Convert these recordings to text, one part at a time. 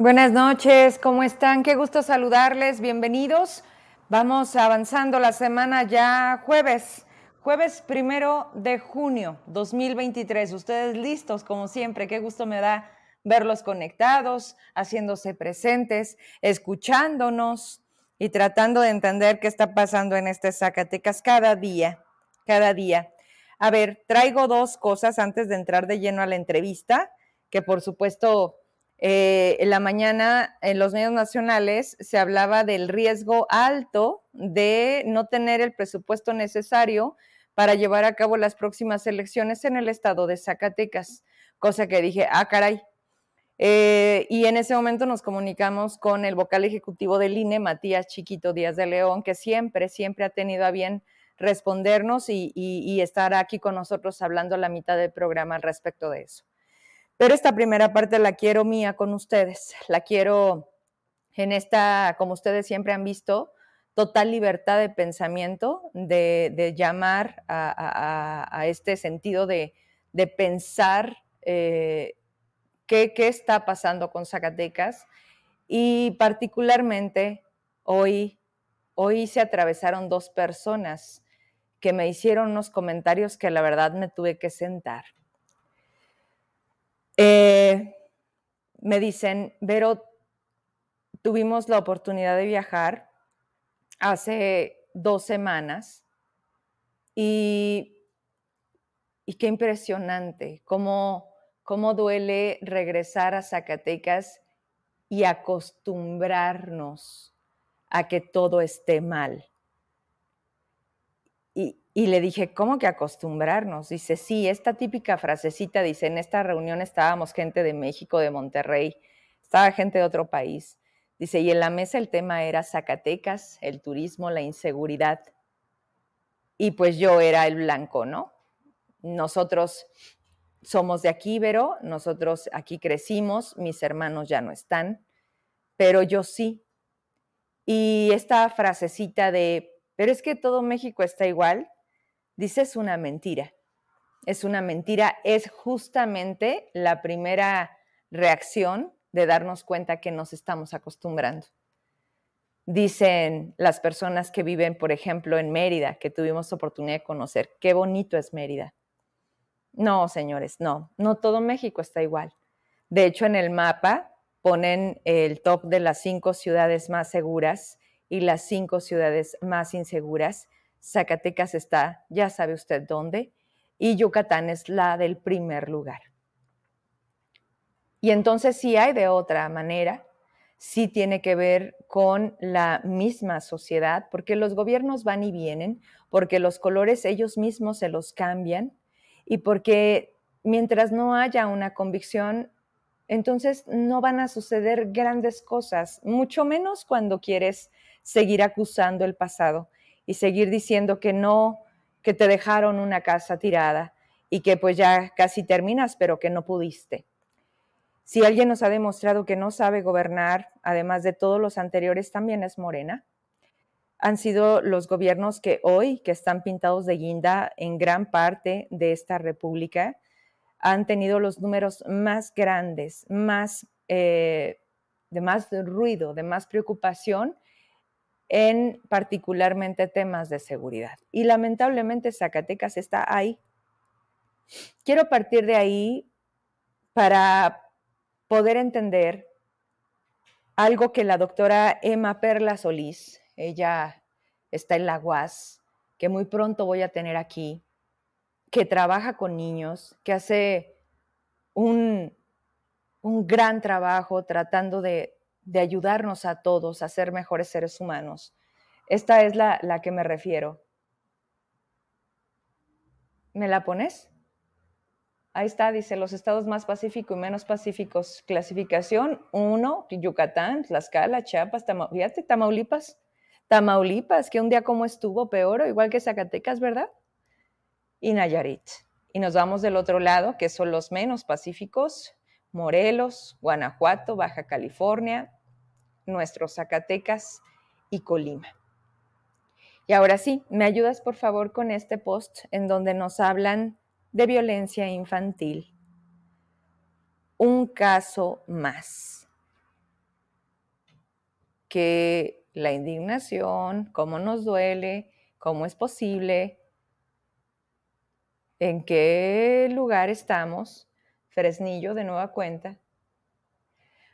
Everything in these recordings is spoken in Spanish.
Buenas noches, ¿cómo están? Qué gusto saludarles, bienvenidos. Vamos avanzando la semana ya jueves, jueves primero de junio 2023. Ustedes listos, como siempre, qué gusto me da verlos conectados, haciéndose presentes, escuchándonos y tratando de entender qué está pasando en este Zacatecas cada día, cada día. A ver, traigo dos cosas antes de entrar de lleno a la entrevista, que por supuesto eh, en la mañana en los medios nacionales se hablaba del riesgo alto de no tener el presupuesto necesario para llevar a cabo las próximas elecciones en el estado de Zacatecas, cosa que dije, ah, caray. Eh, y en ese momento nos comunicamos con el vocal ejecutivo del INE, Matías Chiquito Díaz de León, que siempre, siempre ha tenido a bien respondernos y, y estar aquí con nosotros hablando a la mitad del programa al respecto de eso. Pero esta primera parte la quiero mía con ustedes, la quiero en esta, como ustedes siempre han visto, total libertad de pensamiento, de, llamar a, este sentido de, pensar eh, qué, qué está pasando con Zacatecas y particularmente hoy, hoy se atravesaron dos personas que me hicieron unos comentarios que la verdad me tuve que sentar. Eh, me dicen, Vero, tuvimos la oportunidad de viajar hace dos semanas y, y qué impresionante, cómo, cómo duele regresar a Zacatecas y acostumbrarnos a que todo esté mal. Y, le dije, ¿cómo que acostumbrarnos? Dice, sí, esta típica frasecita, dice, en esta reunión estábamos gente de México, de Monterrey, estaba gente de otro país. Dice, y en la mesa el tema era Zacatecas, el turismo, la inseguridad. Y pues yo era el blanco, ¿no? Nosotros somos de aquí, pero nosotros aquí crecimos, mis hermanos ya no están, pero yo sí. Y esta frasecita de, pero es que todo México está igual, dice es una mentira. Es una mentira, es justamente la primera reacción de darnos cuenta que nos estamos acostumbrando. Dicen las personas que viven, por ejemplo, en Mérida, que tuvimos oportunidad de conocer, qué bonito es Mérida. No, señores, no, no todo México está igual. De hecho, en el mapa ponen el top de las cinco ciudades más seguras y las cinco ciudades más inseguras Zacatecas está, ya sabe usted dónde, y Yucatán es la del primer lugar. Y entonces sí hay de otra manera, sí tiene que ver con la misma sociedad, porque los gobiernos van y vienen, porque los colores ellos mismos se los cambian y porque mientras no haya una convicción, entonces no van a suceder grandes cosas, mucho menos cuando quieres seguir acusando el pasado y seguir diciendo que no, que te dejaron una casa tirada y que pues ya casi terminas, pero que no pudiste. Si alguien nos ha demostrado que no sabe gobernar, además de todos los anteriores, también es Morena. Han sido los gobiernos que hoy, que están pintados de guinda en gran parte de esta república, han tenido los números más grandes, más, eh, de más ruido, de más preocupación en particularmente temas de seguridad. Y lamentablemente Zacatecas está ahí. Quiero partir de ahí para poder entender algo que la doctora Emma Perla Solís, ella está en la UAS, que muy pronto voy a tener aquí, que trabaja con niños, que hace un, un gran trabajo tratando de de ayudarnos a todos a ser mejores seres humanos. Esta es la, la que me refiero. ¿Me la pones? Ahí está, dice los estados más pacíficos y menos pacíficos. Clasificación 1, Yucatán, Tlaxcala, Chiapas, Tamaulipas, Tamaulipas. Tamaulipas, que un día como estuvo peor, igual que Zacatecas, ¿verdad? Y Nayarit. Y nos vamos del otro lado, que son los menos pacíficos, Morelos, Guanajuato, Baja California, nuestros Zacatecas y Colima. Y ahora sí, ¿me ayudas por favor con este post en donde nos hablan de violencia infantil? Un caso más. que la indignación, cómo nos duele, cómo es posible, en qué lugar estamos, Fresnillo de nueva cuenta,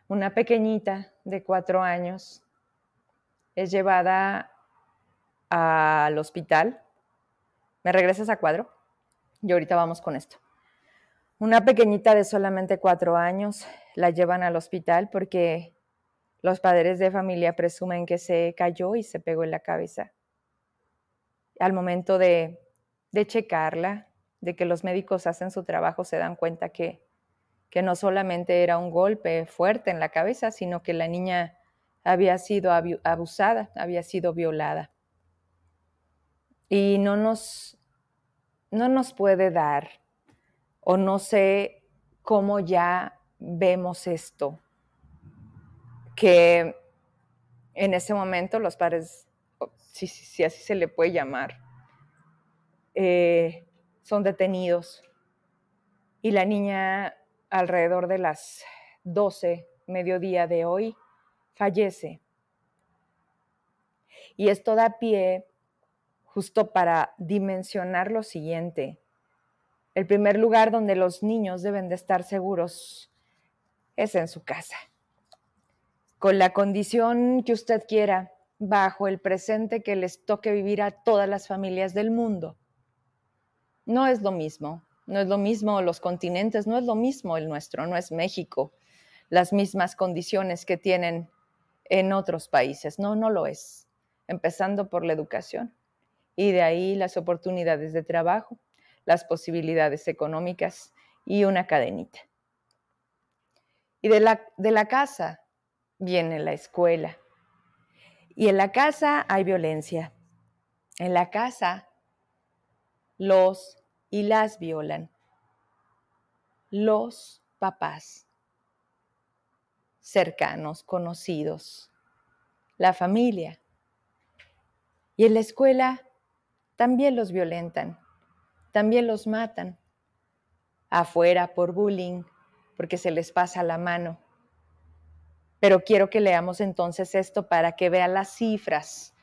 una pequeñita de cuatro años es llevada al hospital. ¿Me regresas a cuadro? Y ahorita vamos con esto. Una pequeñita de solamente cuatro años la llevan al hospital porque los padres de familia presumen que se cayó y se pegó en la cabeza. Al momento de, de checarla, de que los médicos hacen su trabajo, se dan cuenta que, que no solamente era un golpe fuerte en la cabeza, sino que la niña había sido abusada, había sido violada. Y no nos, no nos puede dar, o no sé cómo ya vemos esto, que en ese momento los padres, si, así se le puede llamar, eh, son detenidos y la niña alrededor de las 12, mediodía de hoy, fallece. Y esto da pie justo para dimensionar lo siguiente. El primer lugar donde los niños deben de estar seguros es en su casa con la condición que usted quiera, bajo el presente que les toque vivir a todas las familias del mundo. No es lo mismo, no es lo mismo los continentes, no es lo mismo el nuestro, no es México, las mismas condiciones que tienen en otros países, no, no lo es, empezando por la educación y de ahí las oportunidades de trabajo, las posibilidades económicas y una cadenita. Y de la, de la casa, viene la escuela. Y en la casa hay violencia. En la casa los y las violan. Los papás cercanos, conocidos, la familia. Y en la escuela también los violentan, también los matan. Afuera por bullying, porque se les pasa la mano pero quiero que leamos entonces esto para que vea las cifras,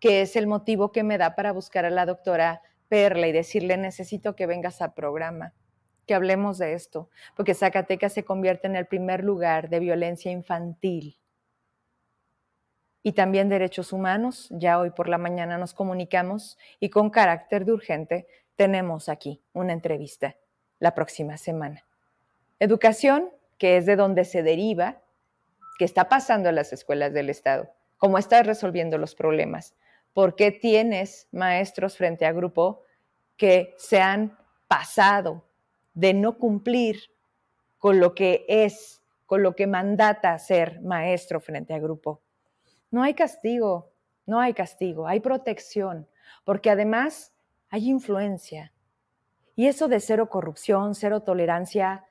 que es el motivo que me da para buscar a la doctora Perla y decirle necesito que vengas al programa, que hablemos de esto, porque Zacatecas se convierte en el primer lugar de violencia infantil. Y también derechos humanos, ya hoy por la mañana nos comunicamos y con carácter de urgente tenemos aquí una entrevista la próxima semana. Educación, que es de donde se deriva ¿Qué está pasando en las escuelas del Estado? ¿Cómo estás resolviendo los problemas? ¿Por qué tienes maestros frente a grupo que se han pasado de no cumplir con lo que es, con lo que mandata ser maestro frente a grupo? No hay castigo, no hay castigo, hay protección, porque además hay influencia. Y eso de cero corrupción, cero tolerancia,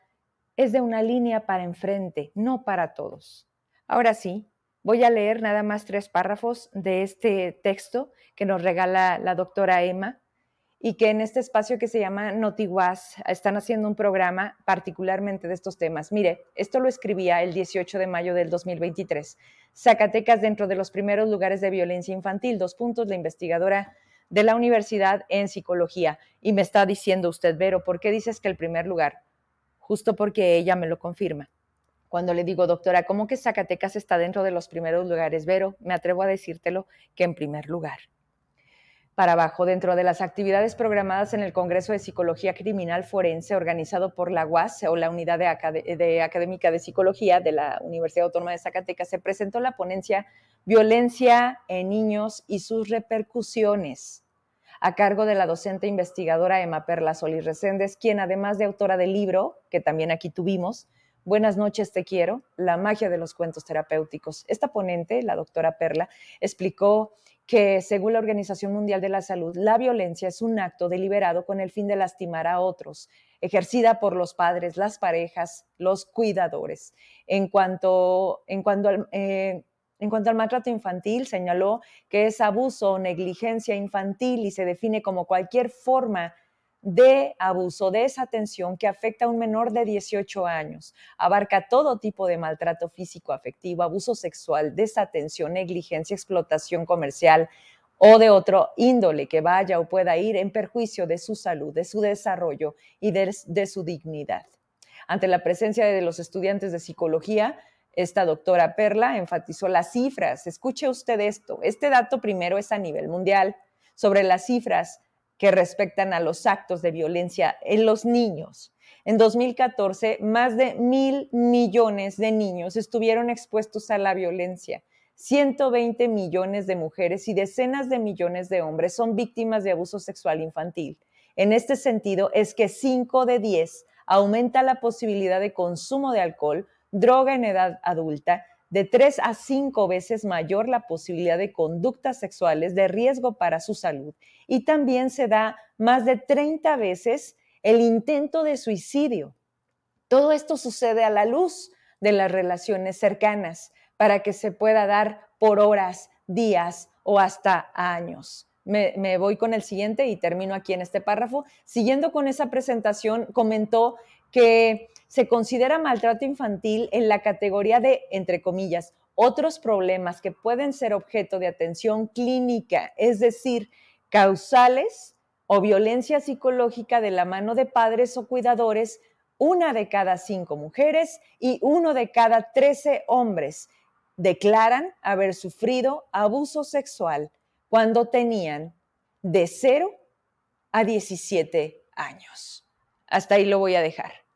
es de una línea para enfrente, no para todos. Ahora sí, voy a leer nada más tres párrafos de este texto que nos regala la doctora Emma y que en este espacio que se llama Notiguas están haciendo un programa particularmente de estos temas. Mire, esto lo escribía el 18 de mayo del 2023. Zacatecas dentro de los primeros lugares de violencia infantil, dos puntos, la investigadora de la universidad en psicología. Y me está diciendo usted, Vero, ¿por qué dices que el primer lugar? Justo porque ella me lo confirma. Cuando le digo, doctora, ¿cómo que Zacatecas está dentro de los primeros lugares? Vero, me atrevo a decírtelo que en primer lugar. Para abajo, dentro de las actividades programadas en el Congreso de Psicología Criminal Forense organizado por la UAS o la Unidad de, Académica de Psicología de la Universidad Autónoma de Zacatecas, se presentó la ponencia Violencia en Niños y sus repercusiones, a cargo de la docente investigadora Emma Perla Solís Reséndez, quien además de autora del libro, que también aquí tuvimos, Buenas noches, te quiero, la magia de los cuentos terapéuticos. Esta ponente, la doctora Perla, explicó que según la Organización Mundial de la Salud, la violencia es un acto deliberado con el fin de lastimar a otros, ejercida por los padres, las parejas, los cuidadores. En cuanto. Eh, al maltrato infantil, señaló que es abuso o negligencia infantil y se define como cualquier forma de abuso, desatención que afecta a un menor de 18 años. Abarca todo tipo de maltrato físico, afectivo, abuso sexual, desatención, negligencia, explotación comercial o de otro índole que vaya o pueda ir en perjuicio de su salud, de su desarrollo y de, de su dignidad. Ante la presencia de los estudiantes de psicología, esta doctora Perla enfatizó las cifras. Escuche usted esto. Este dato primero es a nivel mundial sobre las cifras que respectan a los actos de violencia en los niños. En 2014, más de mil millones de niños estuvieron expuestos a la violencia. 120 millones de mujeres y decenas de millones de hombres son víctimas de abuso sexual infantil. En este sentido, es que 5 de 10 aumenta la posibilidad de consumo de alcohol, droga en edad adulta, de 3 a 5 veces mayor la posibilidad de conductas sexuales de riesgo para su salud y también se da más de 30 veces el intento de suicidio. Todo esto sucede a la luz de las relaciones cercanas para que se pueda dar por horas, días o hasta años. Me, voy con el siguiente y termino aquí en este párrafo. Siguiendo con esa presentación, comentó que se considera maltrato infantil en la categoría de, entre comillas, otros problemas que pueden ser objeto de atención clínica, es decir, causales o violencia psicológica de la mano de padres o cuidadores, una de cada cinco mujeres y uno de cada trece hombres declaran haber sufrido abuso sexual cuando tenían de 0 a 17 años. Hasta ahí lo voy a dejar.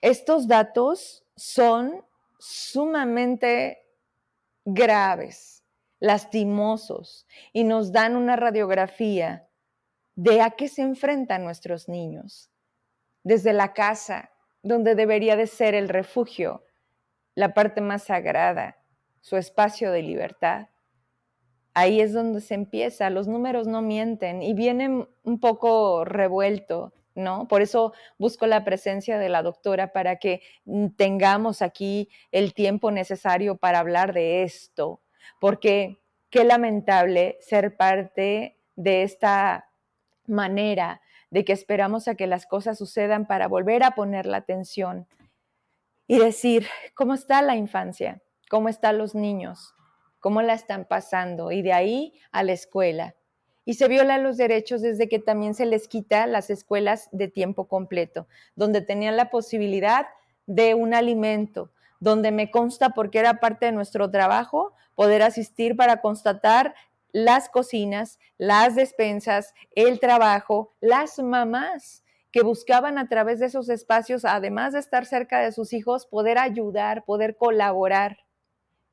Estos datos son sumamente graves, lastimosos y nos dan una radiografía de a qué se enfrentan nuestros niños. Desde la casa, donde debería de ser el refugio, la parte más sagrada, su espacio de libertad. Ahí es donde se empieza, los números no mienten y vienen un poco revuelto ¿no? Por eso busco la presencia de la doctora para que mm, tengamos aquí el tiempo necesario para hablar de esto, porque qué lamentable ser parte de esta manera de que esperamos a que las cosas sucedan para volver a poner la atención y decir, ¿cómo está la infancia? ¿Cómo están los niños? ¿Cómo la están pasando? Y de ahí a la escuela y se violan los derechos desde que también se les quita las escuelas de tiempo completo, donde tenían la posibilidad de un alimento, donde me consta, porque era parte de nuestro trabajo, poder asistir para constatar las cocinas, las despensas, el trabajo, las mamás que buscaban a través de esos espacios, además de estar cerca de sus hijos, poder ayudar, poder colaborar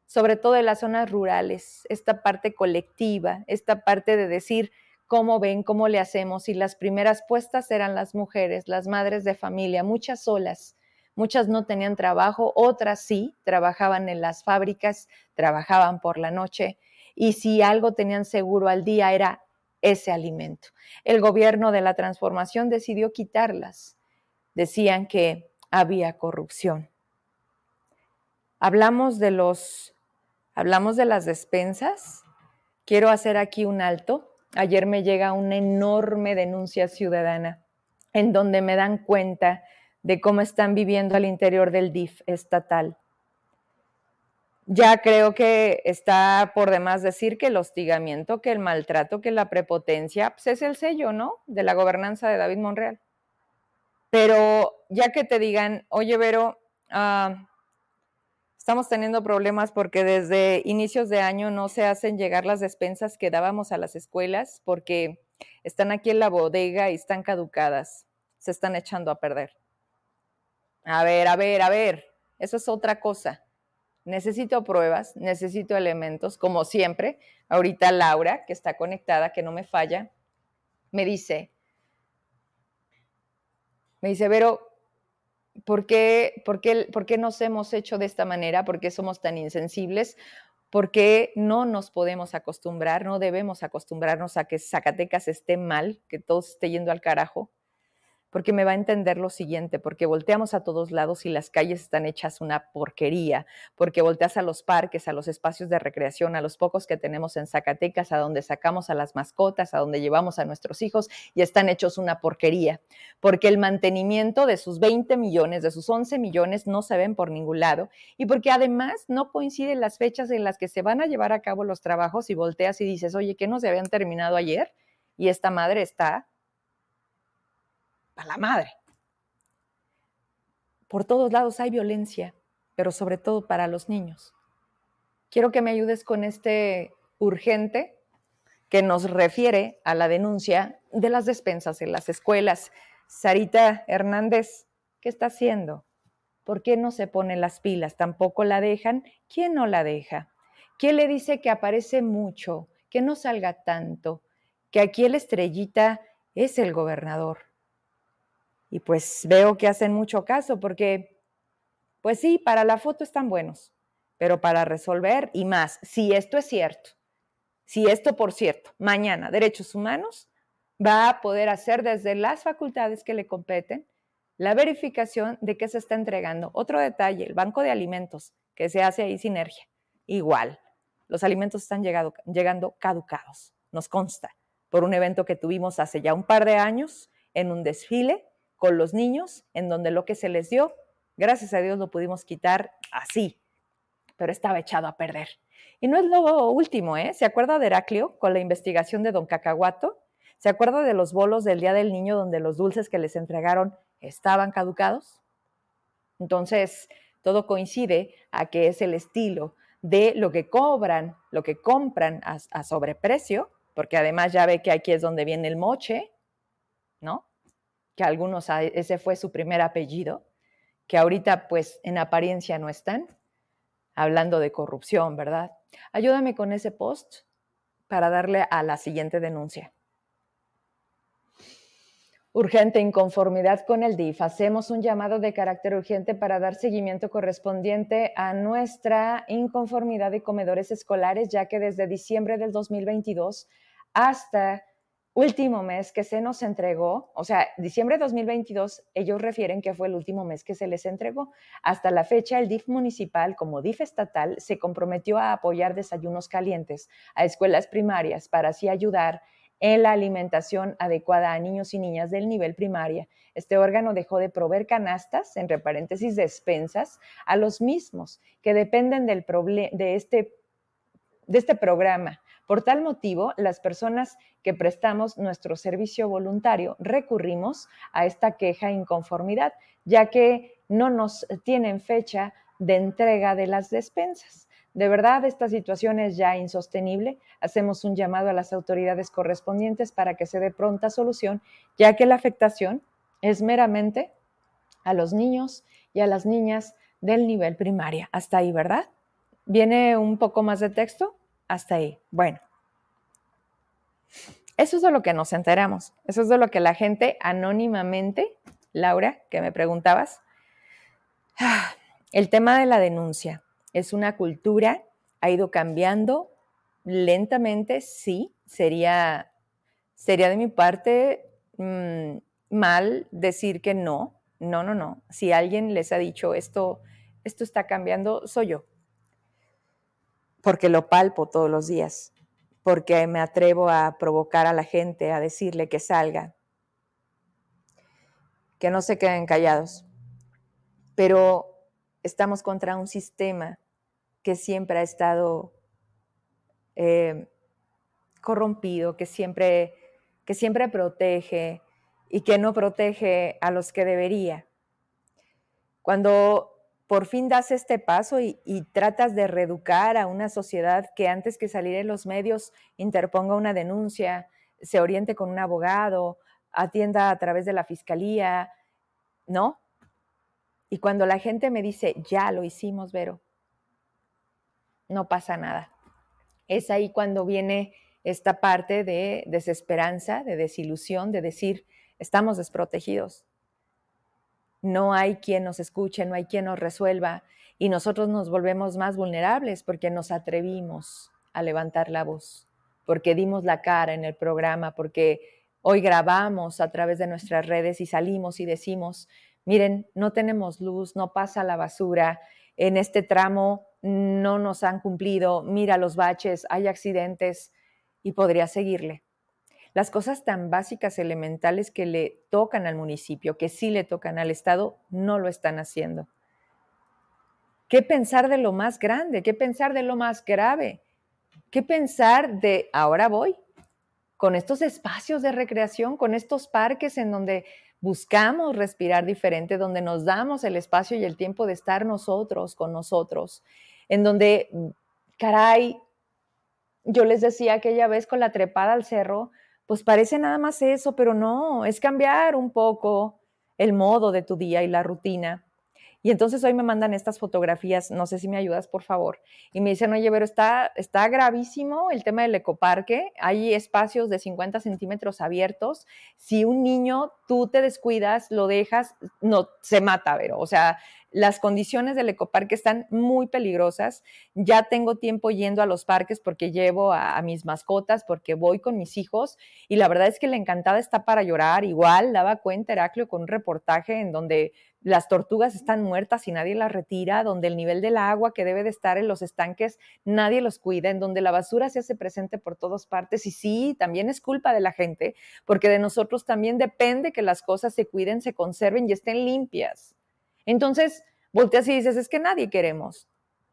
sobre todo en las zonas rurales, esta parte colectiva, esta parte de decir cómo ven, cómo le hacemos. Y las primeras puestas eran las mujeres, las madres de familia, muchas solas. Muchas no tenían trabajo, otras sí, trabajaban en las fábricas, trabajaban por la noche y si algo tenían seguro al día era ese alimento. El gobierno de la transformación decidió quitarlas. Decían que había corrupción. Hablamos de los Hablamos de las despensas. Quiero hacer aquí un alto. Ayer me llega una enorme denuncia ciudadana en donde me dan cuenta de cómo están viviendo al interior del DIF estatal. Ya creo que está por demás decir que el hostigamiento, que el maltrato, que la prepotencia, pues es el sello, ¿no? De la gobernanza de David Monreal. Pero ya que te digan, oye, Vero, ah, Estamos teniendo problemas porque desde inicios de año no se hacen llegar las despensas que dábamos a las escuelas porque están aquí en la bodega y están caducadas. Se están echando a perder. A ver, a ver, a ver. Eso es otra cosa. Necesito pruebas, necesito elementos, como siempre. Ahorita Laura, que está conectada, que no me falla, me dice, me dice, Vero, ¿Por qué, por, qué, ¿Por qué nos hemos hecho de esta manera? ¿Por qué somos tan insensibles? ¿Por qué no nos podemos acostumbrar? No debemos acostumbrarnos a que Zacatecas esté mal, que todo esté yendo al carajo. Porque me va a entender lo siguiente, porque volteamos a todos lados y las calles están hechas una porquería, porque volteas a los parques, a los espacios de recreación, a los pocos que tenemos en Zacatecas, a donde sacamos a las mascotas, a donde llevamos a nuestros hijos y están hechos una porquería, porque el mantenimiento de sus 20 millones, de sus 11 millones no se ven por ningún lado y porque además no coinciden las fechas en las que se van a llevar a cabo los trabajos y volteas y dices, oye, ¿qué no se habían terminado ayer? Y esta madre está para la madre. Por todos lados hay violencia, pero sobre todo para los niños. Quiero que me ayudes con este urgente que nos refiere a la denuncia de las despensas en las escuelas. Sarita Hernández, ¿qué está haciendo? ¿Por qué no se pone las pilas? ¿Tampoco la dejan? ¿Quién no la deja? ¿Quién le dice que aparece mucho, que no salga tanto, que aquí el estrellita es el gobernador? Y pues veo que hacen mucho caso porque, pues sí, para la foto están buenos, pero para resolver y más, si esto es cierto, si esto, por cierto, mañana Derechos Humanos va a poder hacer desde las facultades que le competen la verificación de que se está entregando. Otro detalle, el banco de alimentos que se hace ahí sinergia, igual, los alimentos están llegando caducados, nos consta, por un evento que tuvimos hace ya un par de años en un desfile con los niños, en donde lo que se les dio, gracias a Dios lo pudimos quitar así, pero estaba echado a perder. Y no es lo último, ¿eh? ¿Se acuerda de Heraclio con la investigación de Don Cacahuato? ¿Se acuerda de los bolos del Día del Niño donde los dulces que les entregaron estaban caducados? Entonces, todo coincide a que es el estilo de lo que cobran, lo que compran a, a sobreprecio, porque además ya ve que aquí es donde viene el moche, ¿no? Que algunos, ese fue su primer apellido, que ahorita pues en apariencia no están, hablando de corrupción, ¿verdad? Ayúdame con ese post para darle a la siguiente denuncia. Urgente inconformidad con el DIF. Hacemos un llamado de carácter urgente para dar seguimiento correspondiente a nuestra inconformidad de comedores escolares, ya que desde diciembre del 2022 hasta último mes que se nos entregó, o sea, diciembre de 2022, ellos refieren que fue el último mes que se les entregó. Hasta la fecha, el DIF municipal, como DIF estatal, se comprometió a apoyar desayunos calientes a escuelas primarias para así ayudar en la alimentación adecuada a niños y niñas del nivel primaria. Este órgano dejó de proveer canastas, entre paréntesis, despensas, a los mismos que dependen de, este, de este programa por tal motivo, las personas que prestamos nuestro servicio voluntario recurrimos a esta queja inconformidad, ya que no nos tienen fecha de entrega de las despensas. De verdad, esta situación es ya insostenible. Hacemos un llamado a las autoridades correspondientes para que se dé pronta solución, ya que la afectación es meramente a los niños y a las niñas del nivel primaria. Hasta ahí, ¿verdad? ¿Viene un poco más de texto? hasta ahí. Bueno, eso es de lo que nos enteramos. Eso es de lo que la gente anónimamente, Laura, que me preguntabas, el tema de la denuncia es una cultura, ha ido cambiando lentamente, sí, sería, sería de mi parte mm, mal decir que no, no, no, no. Si alguien les ha dicho esto, esto está cambiando, soy yo porque lo palpo todos los días, porque me atrevo a provocar a la gente, a decirle que salga, que no se queden callados. Pero estamos contra un sistema que siempre ha estado eh, corrompido, que siempre, que siempre protege y que no protege a los que debería. Cuando por fin das este paso y, tratas de reeducar a una sociedad que antes que salir en los medios interponga una denuncia, se oriente con un abogado, atienda a través de la fiscalía, ¿no? Y cuando la gente me dice, ya lo hicimos, Vero, no pasa nada. Es ahí cuando viene esta parte de desesperanza, de desilusión, de decir, estamos desprotegidos no hay quien nos escuche, no hay quien nos resuelva y nosotros nos volvemos más vulnerables porque nos atrevimos a levantar la voz, porque dimos la cara en el programa, porque Hoy grabamos a través de nuestras redes y salimos y decimos, miren, no tenemos luz, no pasa la basura, en este tramo no nos han cumplido, mira los baches, hay accidentes y podría seguirle. Las cosas tan básicas, elementales que le tocan al municipio, que sí le tocan al Estado, no lo están haciendo. ¿Qué pensar de lo más grande? ¿Qué pensar de lo más grave? ¿Qué pensar de ahora voy? Con estos espacios de recreación, con estos parques en donde buscamos respirar diferente, donde nos damos el espacio y el tiempo de estar nosotros con nosotros, en donde, caray, yo les decía aquella vez con la trepada al cerro, pues parece nada más eso, pero no, es cambiar un poco el modo de tu día y la rutina. Y entonces hoy me mandan estas fotografías, no sé si me ayudas, por favor. Y me dicen, oye, pero está, está gravísimo el tema del ecoparque. Hay espacios de 50 centímetros abiertos. Si un niño, tú te descuidas, lo dejas, no, se mata, pero, o sea, las condiciones del ecoparque están muy peligrosas. Ya tengo tiempo yendo a los parques porque llevo a, mis mascotas, porque voy con mis hijos y la verdad es que la encantada está para llorar. Igual daba cuenta Heraclio con un reportaje en donde las tortugas están muertas y nadie las retira, donde el nivel del agua que debe de estar en los estanques nadie los cuida, en donde la basura se hace presente por todas partes. Y sí, también es culpa de la gente, porque de nosotros también depende que las cosas se cuiden, se conserven y estén limpias. Entonces, volteas y dices, es que nadie queremos.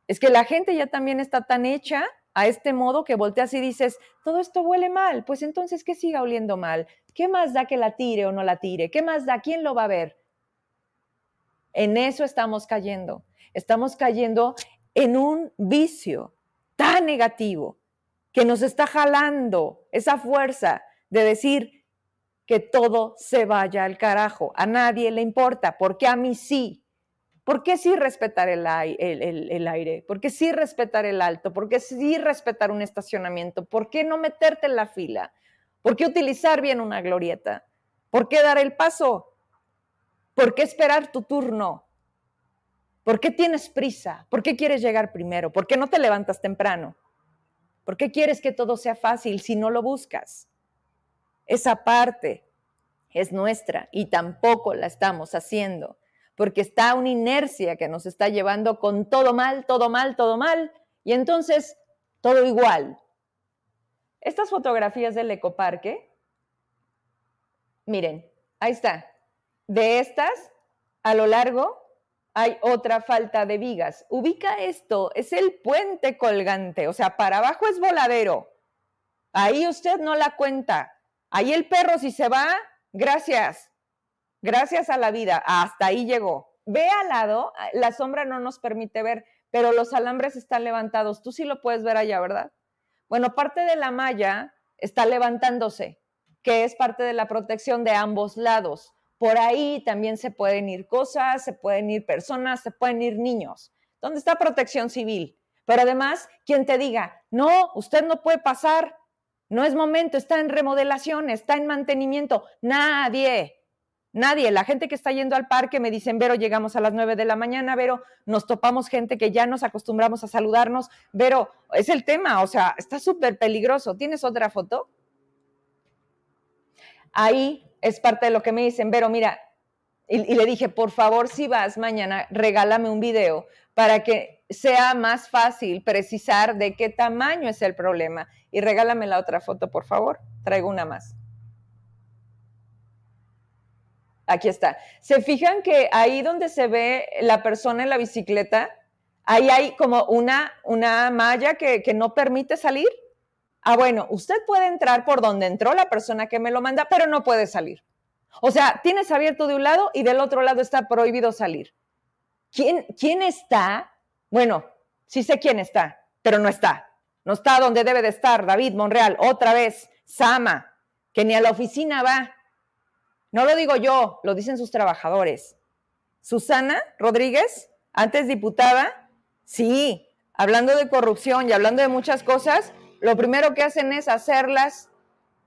Es que la gente ya también está tan hecha a este modo que volteas y dices, todo esto huele mal, pues entonces que siga oliendo mal. ¿Qué más da que la tire o no la tire? ¿Qué más da? ¿Quién lo va a ver? En eso estamos cayendo. Estamos cayendo en un vicio tan negativo que nos está jalando esa fuerza de decir que todo se vaya al carajo. A nadie le importa, porque a mí sí. ¿Por qué sí respetar el, aire? ¿Por qué sí respetar el alto? ¿Por qué sí respetar un estacionamiento? ¿Por qué no meterte en la fila? ¿Por qué utilizar bien una glorieta? ¿Por qué dar el paso? ¿Por qué esperar tu turno? ¿Por qué tienes prisa? ¿Por qué quieres llegar primero? ¿Por qué no te levantas temprano? ¿Por qué quieres que todo sea fácil si no lo buscas? Esa parte es nuestra y tampoco la estamos haciendo, porque está una inercia que nos está llevando con todo mal, todo mal, todo mal, y entonces todo igual. Estas fotografías del ecoparque, miren, ahí está, de estas, a lo largo hay otra falta de vigas. Ubica esto, es el puente colgante, o sea, para abajo es voladero. Ahí usted no la cuenta. Ahí el perro si se va, gracias. Gracias a la vida, hasta ahí llegó. Ve al lado, la sombra no nos permite ver, pero los alambres están levantados. Tú sí lo puedes ver allá, ¿verdad? Bueno, parte de la malla está levantándose, que es parte de la protección de ambos lados. Por ahí también se pueden ir cosas, se pueden ir personas, se pueden ir niños. ¿Dónde está protección civil? Pero además, quien te diga, no, usted no puede pasar, no es momento, está en remodelación, está en mantenimiento. Nadie, nadie. La gente que está yendo al parque me dicen, Vero, llegamos a las 9 de la mañana, Vero, nos topamos gente que ya nos acostumbramos a saludarnos. Vero, es el tema, o sea, está súper peligroso. ¿Tienes otra foto? Ahí es parte de lo que me dicen, pero mira, y, le dije, por favor, si vas mañana, regálame un video para que sea más fácil precisar de qué tamaño es el problema. Y regálame la otra foto, por favor. Traigo una más. Aquí está. ¿Se fijan que ahí donde se ve la persona en la bicicleta, ahí hay como una, una malla que, que no permite salir? Ah, bueno, usted puede entrar por donde entró la persona que me lo manda, pero no puede salir. O sea, tienes abierto de un lado y del otro lado está prohibido salir. ¿Quién, quién está? Bueno, sí sé quién está, pero no está. No está donde debe de estar David Monreal, otra vez, Sama, que ni a la oficina va. No lo digo yo, lo dicen sus trabajadores. Susana Rodríguez, antes diputada, sí, hablando de corrupción y hablando de muchas cosas, lo primero que hacen es hacerlas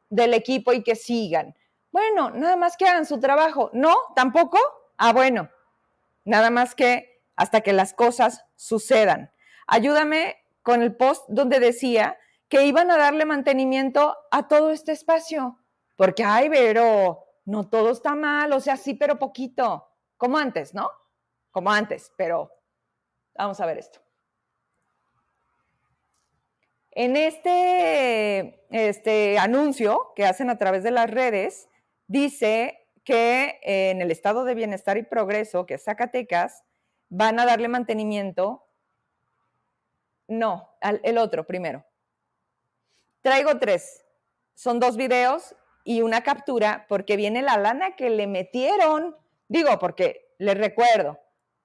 del equipo y que sigan. Bueno, nada más que hagan su trabajo. ¿No? ¿Tampoco? Ah, bueno, nada más que hasta que las cosas sucedan. Ayúdame con el post donde decía que iban a darle mantenimiento a todo este espacio. Porque, ay, pero no todo está mal, o sea, sí, pero poquito, como antes, ¿no? Como antes, pero vamos a ver esto. En este, este anuncio que hacen a través de las redes, dice que en el estado de bienestar y progreso, que es Zacatecas, van a darle mantenimiento. No, el otro primero. Traigo tres. Son dos videos y una captura porque viene la lana que le metieron. Digo, porque les recuerdo,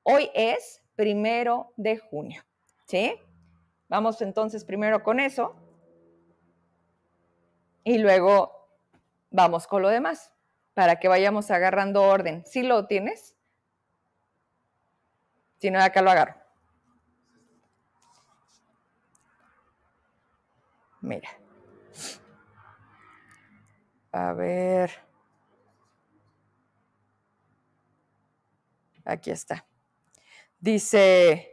hoy es primero de junio. ¿Sí? Vamos entonces primero con eso y luego vamos con lo demás para que vayamos agarrando orden. ¿Sí lo tienes? Si no, acá lo agarro. Mira. A ver. Aquí está. Dice,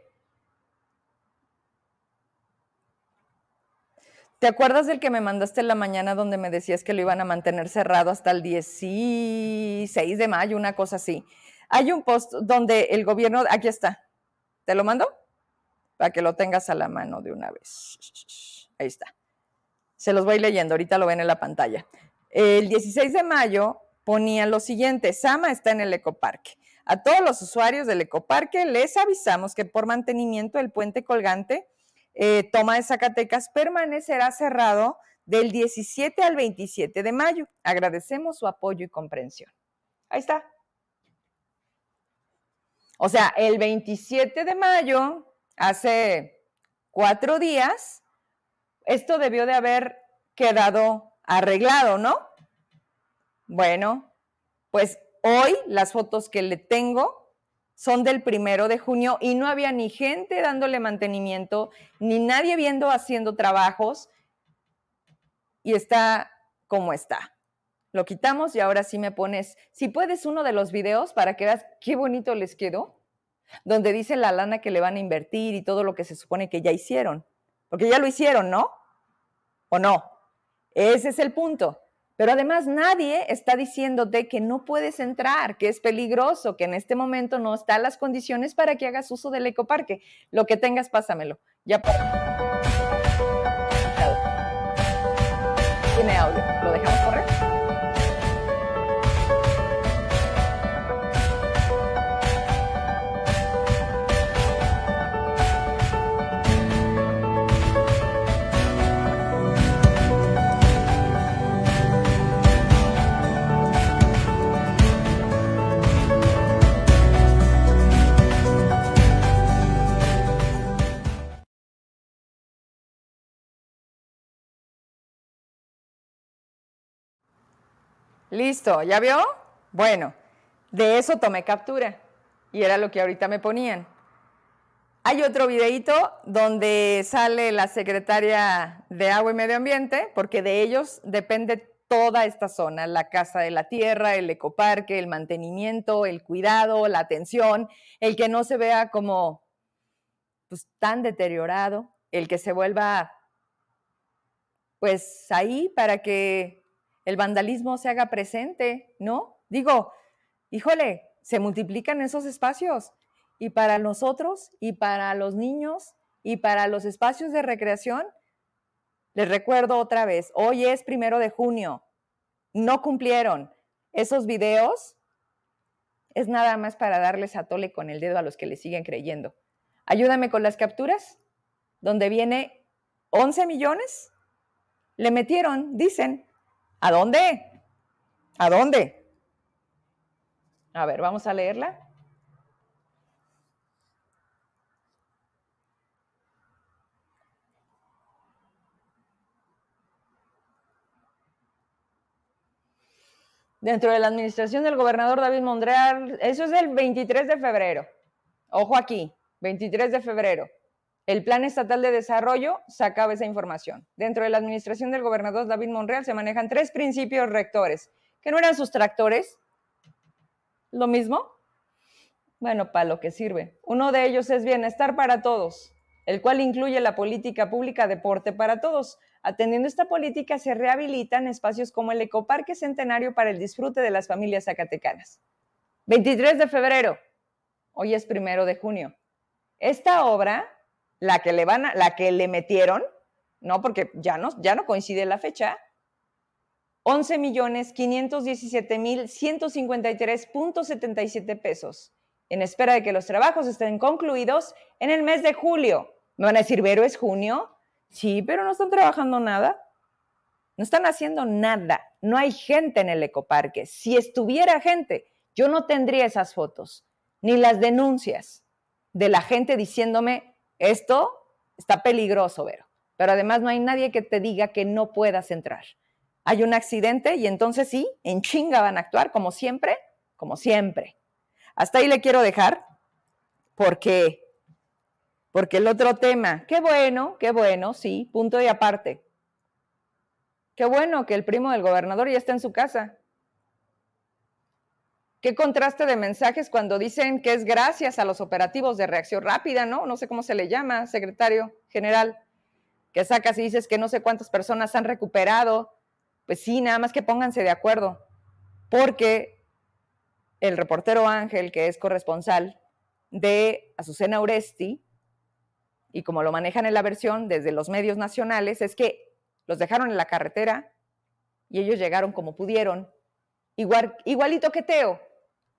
¿Te acuerdas del que me mandaste en la mañana donde me decías que lo iban a mantener cerrado hasta el 16 de mayo, una cosa así? Hay un post donde el gobierno, aquí está, ¿te lo mando? Para que lo tengas a la mano de una vez. Ahí está. Se los voy leyendo, ahorita lo ven en la pantalla. El 16 de mayo ponía lo siguiente, Sama está en el ecoparque. A todos los usuarios del ecoparque les avisamos que por mantenimiento del puente colgante eh, toma de Zacatecas permanecerá cerrado del 17 al 27 de mayo. Agradecemos su apoyo y comprensión. Ahí está. O sea, el 27 de mayo, hace cuatro días, esto debió de haber quedado arreglado, ¿no? Bueno, pues hoy las fotos que le tengo son del primero de junio y no había ni gente dándole mantenimiento, ni nadie viendo haciendo trabajos y está como está. Lo quitamos y ahora sí me pones, si puedes, uno de los videos para que veas qué bonito les quedó, donde dice la lana que le van a invertir y todo lo que se supone que ya hicieron. Porque ya lo hicieron, ¿no? ¿O no? Ese es el punto. Pero además nadie está diciéndote que no puedes entrar, que es peligroso, que en este momento no están las condiciones para que hagas uso del ecoparque. Lo que tengas, pásamelo. Ya. Tiene audio. ¿Lo dejamos correr? Listo, ¿ya vio? Bueno, de eso tomé captura y era lo que ahorita me ponían. Hay otro videito donde sale la secretaria de Agua y Medio Ambiente, porque de ellos depende toda esta zona, la Casa de la Tierra, el ecoparque, el mantenimiento, el cuidado, la atención, el que no se vea como pues, tan deteriorado, el que se vuelva pues ahí para que el vandalismo se haga presente, ¿no? Digo, híjole, se multiplican esos espacios y para nosotros y para los niños y para los espacios de recreación, les recuerdo otra vez, hoy es primero de junio, no cumplieron esos videos, es nada más para darles a tole con el dedo a los que le siguen creyendo. Ayúdame con las capturas, donde viene 11 millones, le metieron, dicen, ¿A dónde? ¿A dónde? A ver, vamos a leerla. Dentro de la administración del gobernador David Mondreal, eso es del 23 de febrero. Ojo aquí, 23 de febrero. El Plan Estatal de Desarrollo sacaba esa información. Dentro de la administración del gobernador David Monreal se manejan tres principios rectores, que no eran sus tractores. ¿Lo mismo? Bueno, para lo que sirve. Uno de ellos es bienestar para todos, el cual incluye la política pública deporte para todos, Atendiendo esta política, se rehabilitan espacios como el Ecoparque Centenario para el disfrute de las familias zacatecanas. 23 de febrero, hoy es primero de junio. Esta obra, la que le, van la que le metieron, no, porque ya no, ya no coincide la fecha, 11 millones 517 mil 153.77 pesos, en espera de que los trabajos estén concluidos en el mes de julio. Me van a decir, ¿Vero es junio? Sí, pero no están trabajando nada. No están haciendo nada. No hay gente en el ecoparque. Si estuviera gente, yo no tendría esas fotos, ni las denuncias de la gente diciéndome, esto está peligroso, Vero. Pero además no hay nadie que te diga que no puedas entrar. Hay un accidente y entonces sí, en chinga van a actuar como siempre, como siempre. Hasta ahí le quiero dejar porque porque el otro tema, qué bueno, qué bueno, sí, punto y aparte. Qué bueno que el primo del gobernador ya está en su casa. Qué contraste de mensajes cuando dicen que es gracias a los operativos de reacción rápida, ¿no? No sé cómo se le llama, secretario general, que sacas y dices que no sé cuántas personas han recuperado. Pues sí, nada más que pónganse de acuerdo, porque el reportero Ángel, que es corresponsal de Azucena Uresti, y como lo manejan en la versión desde los medios nacionales, es que los dejaron en la carretera y ellos llegaron como pudieron. Igual, igualito que Teo,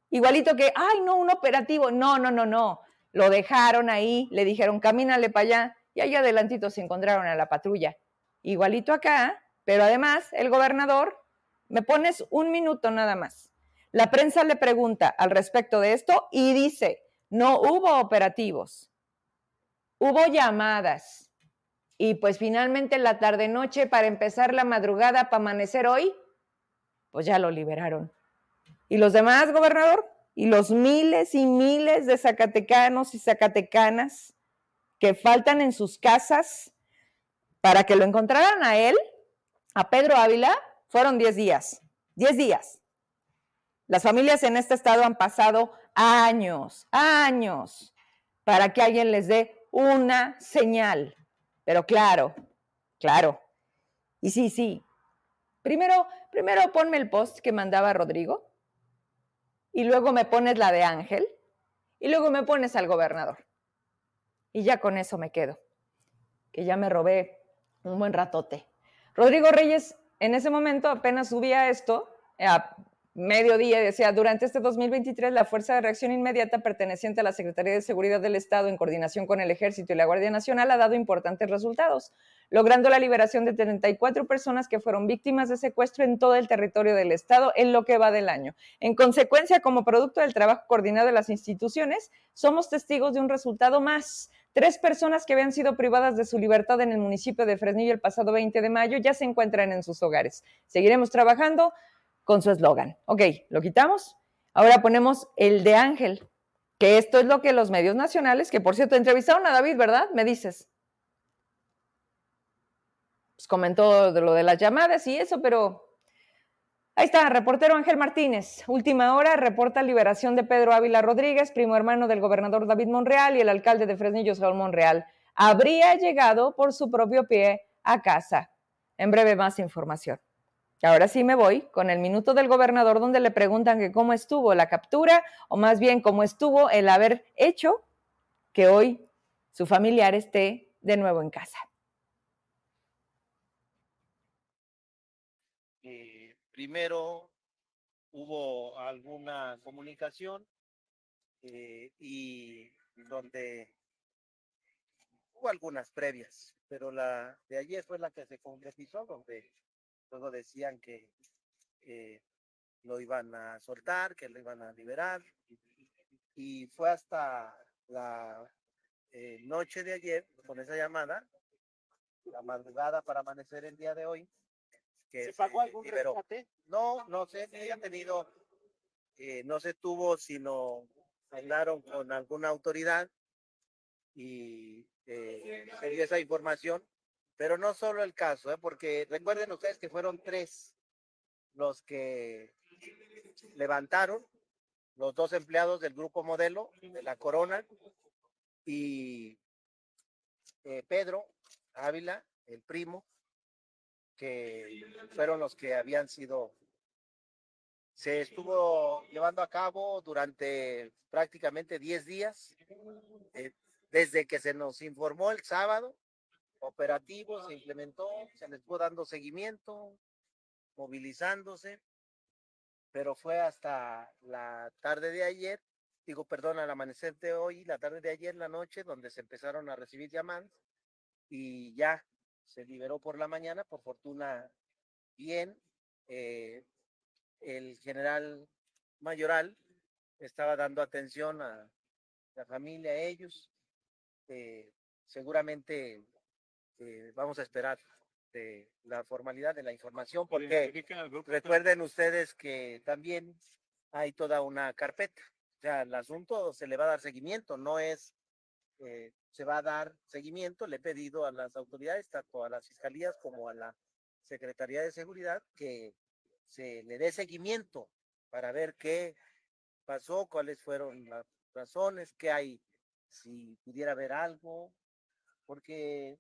igualito que, ay, no, un operativo. No, no, no, no. Lo dejaron ahí, le dijeron, camínale para allá, y ahí adelantito se encontraron a la patrulla. Igualito acá, pero además el gobernador, me pones un minuto nada más. La prensa le pregunta al respecto de esto y dice, no hubo operativos Hubo llamadas y pues finalmente la tarde-noche para empezar la madrugada para amanecer hoy, pues ya lo liberaron. ¿Y los demás, gobernador? ¿Y los miles y miles de zacatecanos y zacatecanas que faltan en sus casas para que lo encontraran a él, a Pedro Ávila? Fueron 10 días. 10 días. Las familias en este estado han pasado años, años, para que alguien les dé una señal. Pero claro, claro. Y sí, sí. Primero, primero ponme el post que mandaba Rodrigo y luego me pones la de Ángel y luego me pones al gobernador. Y ya con eso me quedo, que ya me robé un buen ratote. Rodrigo Reyes en ese momento apenas subía esto, a mediodía decía, durante este 2023 la Fuerza de Reacción Inmediata perteneciente a la Secretaría de Seguridad del Estado en coordinación con el Ejército y la Guardia Nacional ha dado importantes resultados, logrando la liberación de 34 personas que fueron víctimas de secuestro en todo el territorio del Estado en lo que va del año. En consecuencia, como producto del trabajo coordinado de las instituciones, somos testigos de un resultado más. Tres personas que habían sido privadas de su libertad en el municipio de Fresnillo el pasado 20 de mayo ya se encuentran en sus hogares. Seguiremos trabajando con su eslogan. Ok, lo quitamos. Ahora ponemos el de Ángel, que esto es lo que los medios nacionales, que por cierto entrevistaron a David, ¿verdad? Me dices. Pues comentó de lo de las llamadas y eso, pero ahí está, reportero Ángel Martínez. Última hora, reporta liberación de Pedro Ávila Rodríguez, primo hermano del gobernador David Monreal y el alcalde de Fresnillo, Saúl Monreal. Habría llegado por su propio pie a casa. En breve más información. Ahora sí me voy con el minuto del gobernador donde le preguntan que cómo estuvo la captura o más bien cómo estuvo el haber hecho que hoy su familiar esté de nuevo en casa. Eh, primero hubo alguna comunicación eh, y donde hubo algunas previas, pero la de ayer fue la que se concretizó, donde Luego decían que eh, lo iban a soltar, que lo iban a liberar. Y fue hasta la eh, noche de ayer, con esa llamada, la madrugada para amanecer el día de hoy. Que ¿Se pagó algún rescate? No, no sé, si tenido, eh, no se tuvo, sino hablaron con alguna autoridad y eh, se dio esa información pero no solo el caso, ¿eh? porque recuerden ustedes que fueron tres los que levantaron, los dos empleados del grupo modelo de la Corona y eh, Pedro Ávila, el primo, que fueron los que habían sido se estuvo llevando a cabo durante prácticamente 10 días, eh, desde que se nos informó el sábado, operativo, se implementó, se les fue dando seguimiento, movilizándose, pero fue hasta la tarde de ayer, digo, perdón, al amanecer de hoy, la tarde de ayer, la noche, donde se empezaron a recibir llamadas y ya se liberó por la mañana, por fortuna bien, eh, el general mayoral estaba dando atención a la familia, a ellos. Eh, seguramente eh, vamos a esperar de la formalidad de la información, porque recuerden ustedes que también hay toda una carpeta. O sea, el asunto se le va a dar seguimiento, no es, eh, se va a dar seguimiento. Le he pedido a las autoridades, tanto a las fiscalías como a la Secretaría de Seguridad, que se le dé seguimiento para ver qué pasó, cuáles fueron las razones, qué hay, si pudiera haber algo, porque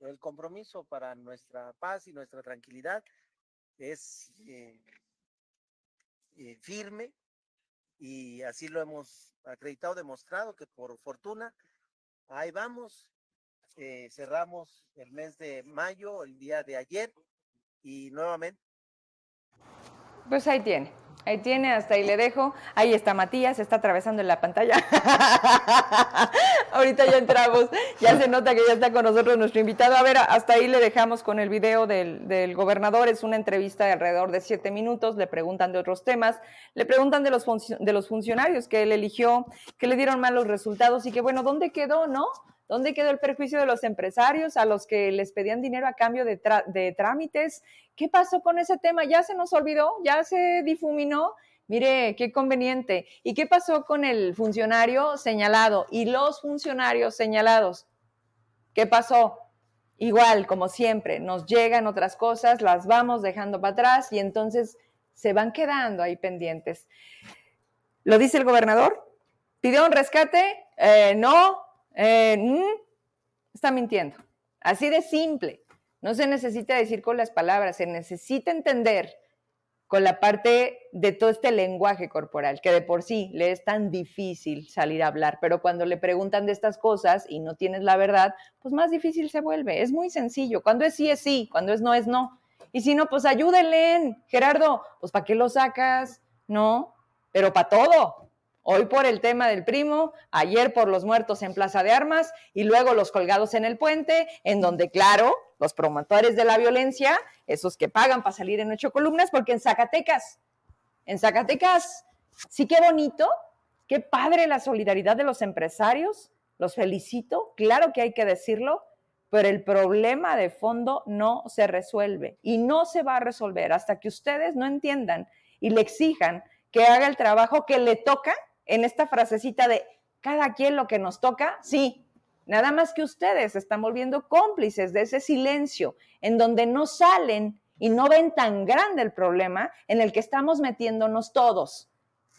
el compromiso para nuestra paz y nuestra tranquilidad es eh, eh, firme y así lo hemos acreditado, demostrado que por fortuna ahí vamos. Eh, cerramos el mes de mayo, el día de ayer, y nuevamente pues ahí tiene. Ahí tiene, hasta ahí le dejo. Ahí está Matías, está atravesando en la pantalla. Ahorita ya entramos, ya se nota que ya está con nosotros nuestro invitado. A ver, hasta ahí le dejamos con el video del, gobernador. Es una entrevista de alrededor de siete minutos. Le preguntan de otros temas, le preguntan de los, de los funcionarios que él eligió, que le dieron malos resultados y que, bueno, ¿dónde quedó, no? ¿Dónde quedó el perjuicio de los empresarios a los que les pedían dinero a cambio de, trámites? ¿Qué pasó con ese tema? ¿Ya se nos olvidó? ¿Ya se difuminó? Mire, qué conveniente. ¿Y qué pasó con el funcionario señalado y los funcionarios señalados? ¿Qué pasó? Igual, como siempre, nos llegan otras cosas, las vamos dejando para atrás y entonces se van quedando ahí pendientes. ¿Lo dice el gobernador? ¿Pidió un rescate? Eh, no, eh, mm, está mintiendo. Así de simple. No se necesita decir con las palabras, se necesita entender con la parte de todo este lenguaje corporal, que de por sí le es tan difícil salir a hablar, pero cuando le preguntan de estas cosas y no tienes la verdad, pues más difícil se vuelve. Es muy sencillo. Cuando es sí, es sí, cuando es no, es no. Y si no, pues ayúdenle, Gerardo, pues ¿para qué lo sacas? No, pero para todo. Hoy por el tema del primo, ayer por los muertos en Plaza de Armas y luego los colgados en el puente, en donde, claro, los promotores de la violencia, esos que pagan para salir en ocho columnas, porque en Zacatecas, en Zacatecas, sí qué bonito, qué padre la solidaridad de los empresarios, los felicito, claro que hay que decirlo, pero el problema de fondo no se resuelve y no se va a resolver hasta que ustedes no entiendan y le exijan que haga el trabajo que le toca en esta frasecita de cada quien lo que nos toca, sí, nada más que ustedes están volviendo cómplices de ese silencio en donde no salen y no ven tan grande el problema en el que estamos metiéndonos todos,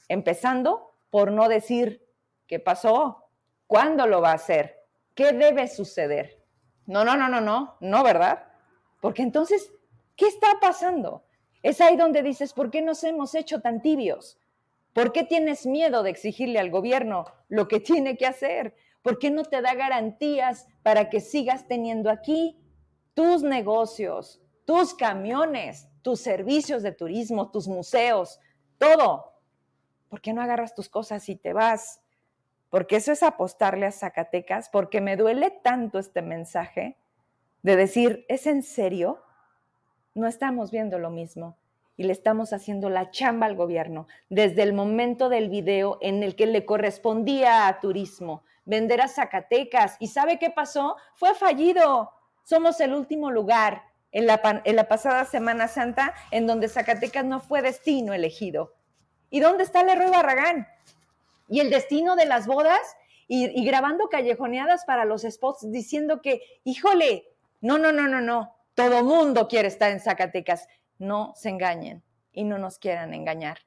empezando por no decir qué pasó, cuándo lo va a hacer, qué debe suceder. No, no, no, no, no, no, ¿verdad? Porque entonces, ¿qué está pasando? Es ahí donde dices, ¿por qué nos hemos hecho tan tibios? ¿Por qué tienes miedo de exigirle al gobierno lo que tiene que hacer? ¿Por qué no te da garantías para que sigas teniendo aquí tus negocios, tus camiones, tus servicios de turismo, tus museos, todo? ¿Por qué no agarras tus cosas y te vas? Porque eso es apostarle a Zacatecas, porque me duele tanto este mensaje de decir, ¿es en serio? No estamos viendo lo mismo y le estamos haciendo la chamba al gobierno desde el momento del video en el que le correspondía a turismo vender a Zacatecas. ¿Y sabe qué pasó? Fue fallido. Somos el último lugar en la, en la pasada Semana Santa en donde Zacatecas no fue destino elegido. ¿Y dónde está héroe Barragán? ¿Y el destino de las bodas? Y, y grabando callejoneadas para los spots diciendo que, híjole, no, no, no, no, no, todo mundo quiere estar en Zacatecas no se engañen y no nos quieran engañar.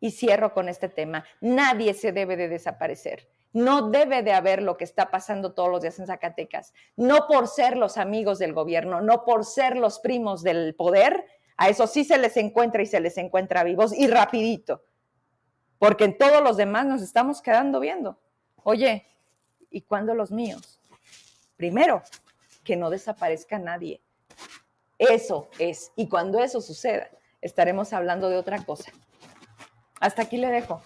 Y cierro con este tema. Nadie se debe de desaparecer. no debe de haber lo que está pasando todos los días en Zacatecas. No por ser los amigos del gobierno, no por ser los primos del poder, a eso sí se les encuentra y se les encuentra vivos y rapidito. Porque en todos los demás nos estamos quedando viendo. Oye, ¿y cuándo los míos? Primero, que no desaparezca nadie. Eso es. Y cuando eso suceda, estaremos hablando de otra cosa. Hasta aquí le dejo.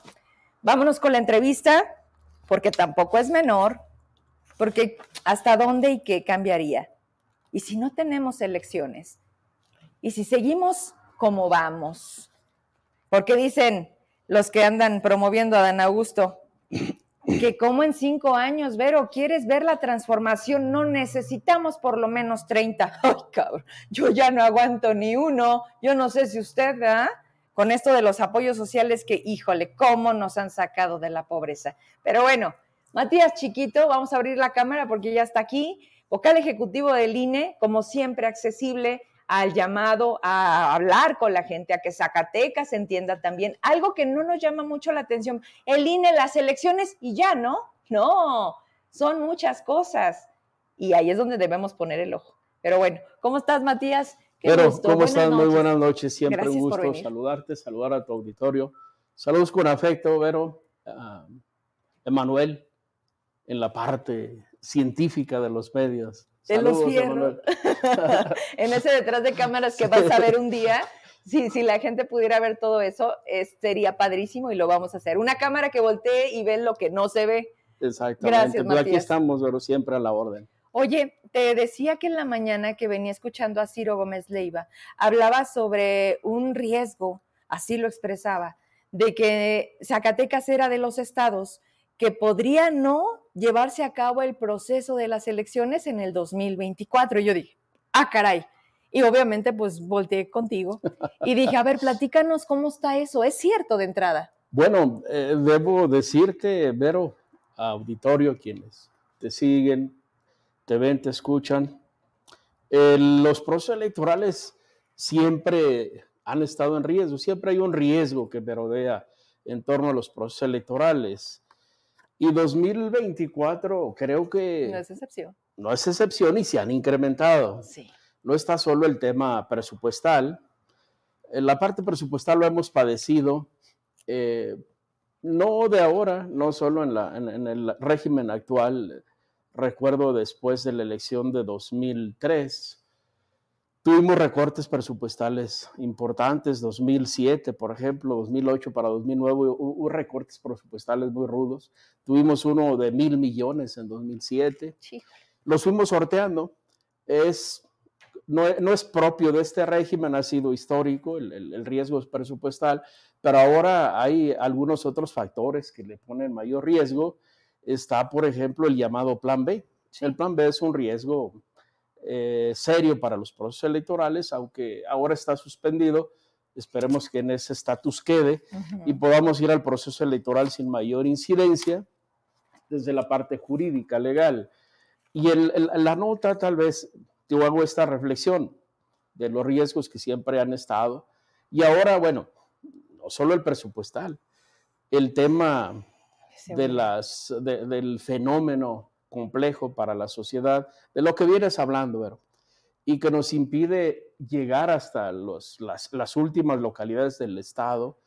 Vámonos con la entrevista, porque tampoco es menor, porque hasta dónde y qué cambiaría. Y si no tenemos elecciones, y si seguimos como vamos, porque dicen los que andan promoviendo a Dan Augusto, que como en cinco años, Vero, ¿quieres ver la transformación? No necesitamos por lo menos 30. Ay, cabrón, yo ya no aguanto ni uno. Yo no sé si usted, ¿verdad? Con esto de los apoyos sociales que, híjole, cómo nos han sacado de la pobreza. Pero bueno, Matías Chiquito, vamos a abrir la cámara porque ya está aquí, vocal ejecutivo del INE, como siempre accesible, al llamado a hablar con la gente, a que Zacatecas entienda también. Algo que no nos llama mucho la atención, el INE, las elecciones y ya, ¿no? No, son muchas cosas. Y ahí es donde debemos poner el ojo. Pero bueno, ¿cómo estás, Matías? Pero, ¿cómo estás? Muy buenas noches. Siempre un gusto saludarte, saludar a tu auditorio. Saludos con afecto, Vero. Emanuel, en la parte científica de los medios. De los cierros. en ese detrás de cámaras que vas a ver un día. Si, si la gente pudiera ver todo eso, sería padrísimo y lo vamos a hacer. Una cámara que voltee y ve lo que no se ve. Exactamente. Gracias, pues aquí estamos, pero siempre a la orden. Oye, te decía que en la mañana que venía escuchando a Ciro Gómez Leiva, hablaba sobre un riesgo, así lo expresaba, de que Zacatecas era de los estados que podría no llevarse a cabo el proceso de las elecciones en el 2024. Y yo dije, ah, caray. Y obviamente pues volteé contigo y dije, a ver, platícanos cómo está eso. ¿Es cierto de entrada? Bueno, eh, debo decirte, Vero, auditorio, quienes te siguen, te ven, te escuchan, los procesos electorales siempre han estado en riesgo, siempre hay un riesgo que me rodea en torno a los procesos electorales. Y 2024 creo que... No es excepción. No es excepción y se han incrementado. Sí. No está solo el tema presupuestal. En la parte presupuestal lo hemos padecido, eh, no de ahora, no solo en, la, en el régimen actual. Recuerdo después de la elección de 2003, Tuvimos recortes presupuestales importantes, 2007, por ejemplo, 2008 para 2009 hubo, recortes presupuestales muy rudos. Tuvimos uno de mil millones en 2007. Sí. Los fuimos sorteando. Es, no, no, es propio de este régimen, ha sido histórico, el, el, riesgo es presupuestal, pero ahora hay algunos otros factores que le ponen mayor riesgo. Está, por ejemplo, el llamado Plan B. El Plan B es un riesgo eh, serio para los procesos electorales, aunque ahora está suspendido. Esperemos que en ese estatus quede y podamos ir al proceso electoral sin mayor incidencia desde la parte jurídica, legal. Y la nota, tal vez, yo hago esta reflexión de los riesgos que siempre han estado. Y ahora, bueno, no solo el presupuestal, el tema de las, del fenómeno complejo para la sociedad, de lo que vienes hablando, Vero, y que nos impide llegar hasta los, las, las, últimas localidades del Estado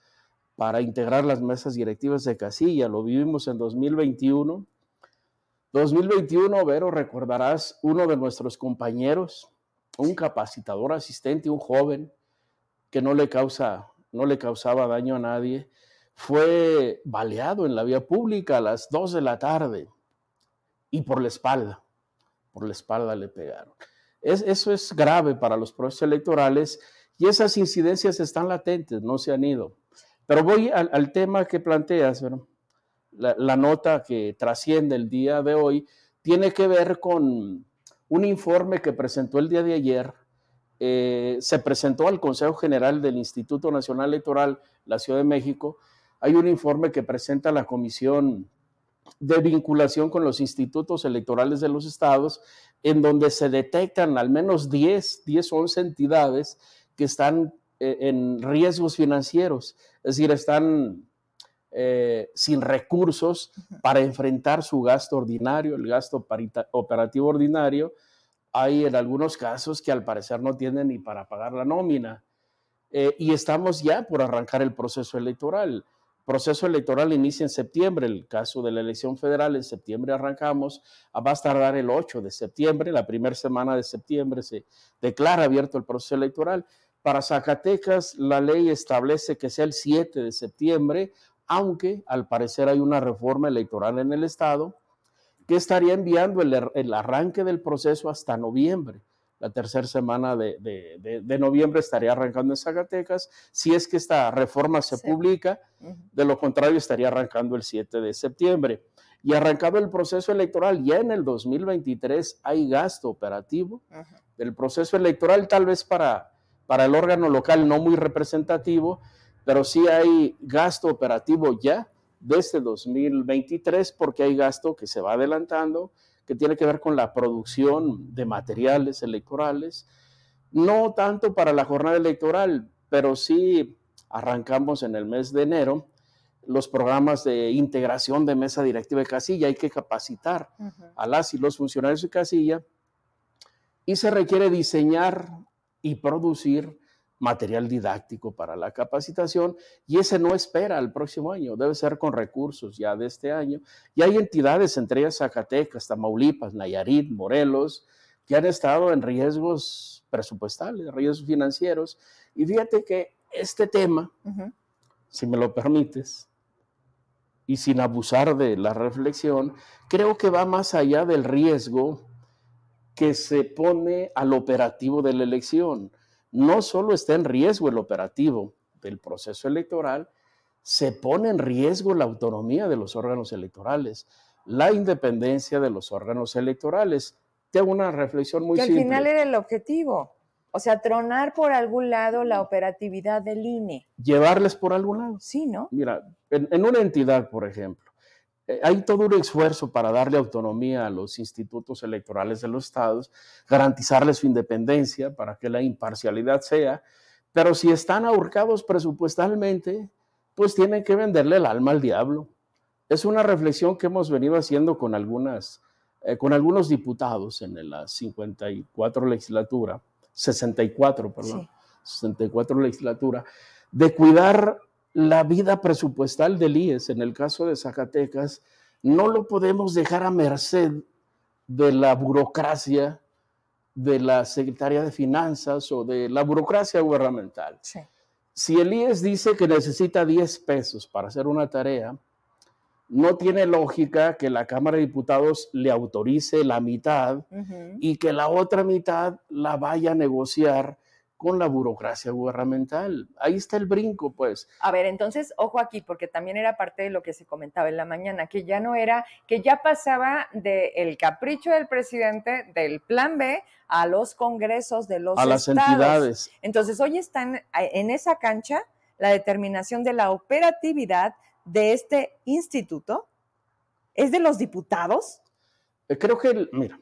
para integrar las mesas directivas de casilla. Lo vivimos en 2021. 2021, Vero, recordarás uno de nuestros compañeros, un capacitador asistente, un joven que no le, causa, no le causaba daño a nadie, fue baleado en la vía pública a las 2 de la tarde y por la espalda, por la espalda le pegaron. Es, eso es grave para los procesos electorales y esas incidencias están latentes, no se han ido. Pero voy al, tema que planteas, la, la, nota que trasciende el día de hoy tiene que ver con un informe que presentó el día de ayer. Eh, se presentó al Consejo General del Instituto Nacional Electoral, la Ciudad de México. Hay un informe que presenta la Comisión de vinculación con los institutos electorales de los estados, en donde se detectan al menos 10, 10 o 11 entidades que están eh, en riesgos financieros, es decir, están eh, sin recursos para enfrentar su gasto ordinario, el gasto operativo ordinario. Hay en algunos casos que al parecer no tienen ni para pagar la nómina. Eh, y estamos ya por arrancar el proceso electoral proceso electoral inicia en septiembre, el caso de la elección federal en septiembre arrancamos, ah, va a tardar el 8 de septiembre, la primera semana de septiembre se declara abierto el proceso electoral. Para Zacatecas la ley establece que sea el 7 de septiembre, aunque al parecer hay una reforma electoral en el estado que estaría enviando el, el arranque del proceso hasta noviembre la tercera semana de, noviembre estaría arrancando en Zacatecas, si es que esta reforma se publica, de lo contrario estaría arrancando el 7 de septiembre. Y arrancado el proceso electoral, ya en el 2023 hay gasto operativo del proceso electoral, tal vez para, para el órgano local no muy representativo, pero sí hay gasto operativo ya desde 2023 porque hay gasto que se va adelantando que tiene que ver con la producción de materiales electorales, no tanto para la jornada electoral, pero sí arrancamos en el mes de enero los programas de integración de mesa directiva de casilla, hay que capacitar a las y los funcionarios de casilla y se requiere diseñar y producir material didáctico para la capacitación y ese no espera al próximo año, debe ser con recursos ya de este año. Y hay entidades, entre ellas Zacatecas, Tamaulipas, Nayarit, Morelos, que han estado en riesgos presupuestales, riesgos financieros. Y fíjate que este tema, si me lo permites, y sin abusar de la reflexión, creo que va más allá del riesgo que se pone al operativo de la elección no solo está en riesgo el operativo del proceso electoral, se pone en riesgo la autonomía de los órganos electorales, la independencia de los órganos electorales. Tengo una reflexión muy que simple. al final era el objetivo. O sea, tronar por algún lado la operatividad del INE. Llevarles por algún lado. Sí, ¿no? Mira, en una entidad, por ejemplo, hay todo un esfuerzo para darle autonomía a los institutos electorales de los estados, garantizarles su independencia para que la imparcialidad sea, pero si están ahorcados presupuestalmente, pues tienen que venderle el alma al diablo. Es una reflexión que hemos venido haciendo con, algunas, eh, con algunos diputados en la 54 legislatura, 64, perdón, 64 legislatura, de cuidar la vida presupuestal del IES, en el caso de Zacatecas, no lo podemos dejar a merced de la burocracia de la Secretaría de Finanzas o de la burocracia gubernamental. Si el IES dice que necesita 10 pesos para hacer una tarea, no tiene lógica que la Cámara de Diputados le autorice la mitad y que la otra mitad la vaya a negociar con la burocracia gubernamental. Ahí está el brinco, pues. A ver, entonces, ojo aquí, porque también era parte de lo que se comentaba en la mañana, que ya no era, que ya pasaba del capricho del presidente, del plan B, a los congresos de los a las entidades. Entonces, hoy están en esa cancha la determinación de la operatividad de este instituto. ¿Es de los diputados? Eh, creo que, mira,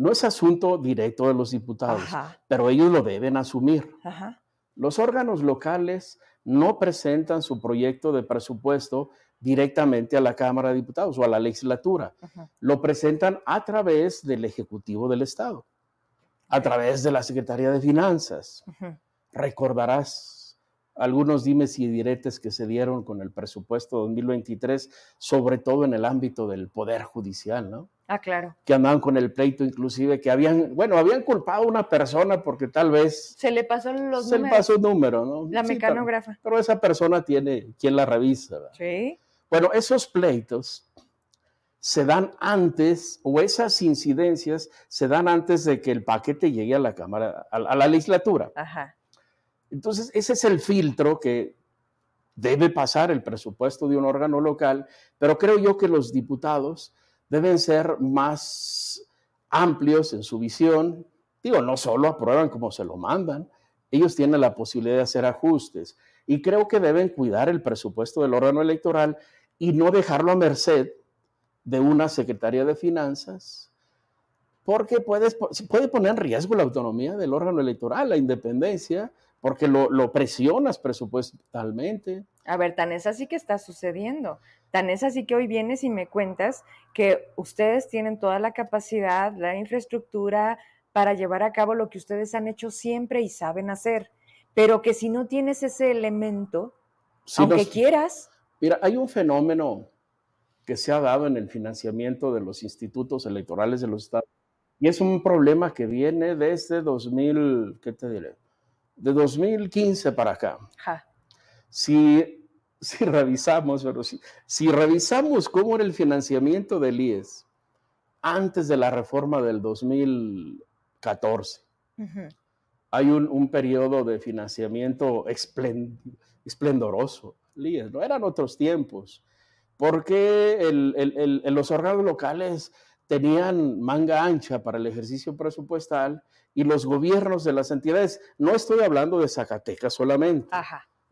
no es asunto directo de los diputados, pero ellos lo deben asumir. Los órganos locales no presentan su proyecto de presupuesto directamente a la Cámara de Diputados o a la legislatura. Lo presentan a través del Ejecutivo del Estado, a través de la Secretaría de Finanzas. Recordarás algunos dimes y diretes que se dieron con el presupuesto 2023, sobre todo en el ámbito del Poder Judicial, ¿no? Ah, claro. Que andaban con el pleito, inclusive, que habían, bueno, habían culpado a una persona porque tal vez... Se le pasó los se le pasó un número, ¿no? La mecanógrafa. Pero, esa persona tiene quien la revisa. ¿verdad? Sí. Bueno, esos pleitos se dan antes, o esas incidencias se dan antes de que el paquete llegue a la Cámara, a, a la legislatura. Ajá. Entonces, ese es el filtro que debe pasar el presupuesto de un órgano local, pero creo yo que los diputados deben ser más amplios en su visión. Digo, no solo aprueban como se lo mandan, ellos tienen la posibilidad de hacer ajustes y creo que deben cuidar el presupuesto del órgano electoral y no dejarlo a merced de una Secretaría de Finanzas, porque puede poner en riesgo la autonomía del órgano electoral, la independencia, porque lo, lo presionas presupuestalmente. A ver, tan es así que está sucediendo. Tan es así que hoy vienes y me cuentas que ustedes tienen toda la capacidad, la infraestructura para llevar a cabo lo que ustedes han hecho siempre y saben hacer, pero que si no tienes ese elemento, aunque quieras. Mira, hay un fenómeno que se ha dado en el financiamiento de los institutos electorales de los estados y es un problema que viene desde 2000, ¿qué te diré? De 2015 para acá. Si, si revisamos, pero si, si revisamos cómo era el financiamiento del IES antes de la reforma del 2014, hay un, un, periodo de financiamiento esplendoroso. IES, no eran otros tiempos, porque el, el, los órganos locales tenían manga ancha para el ejercicio presupuestal y los gobiernos de las entidades, no estoy hablando de Zacatecas solamente,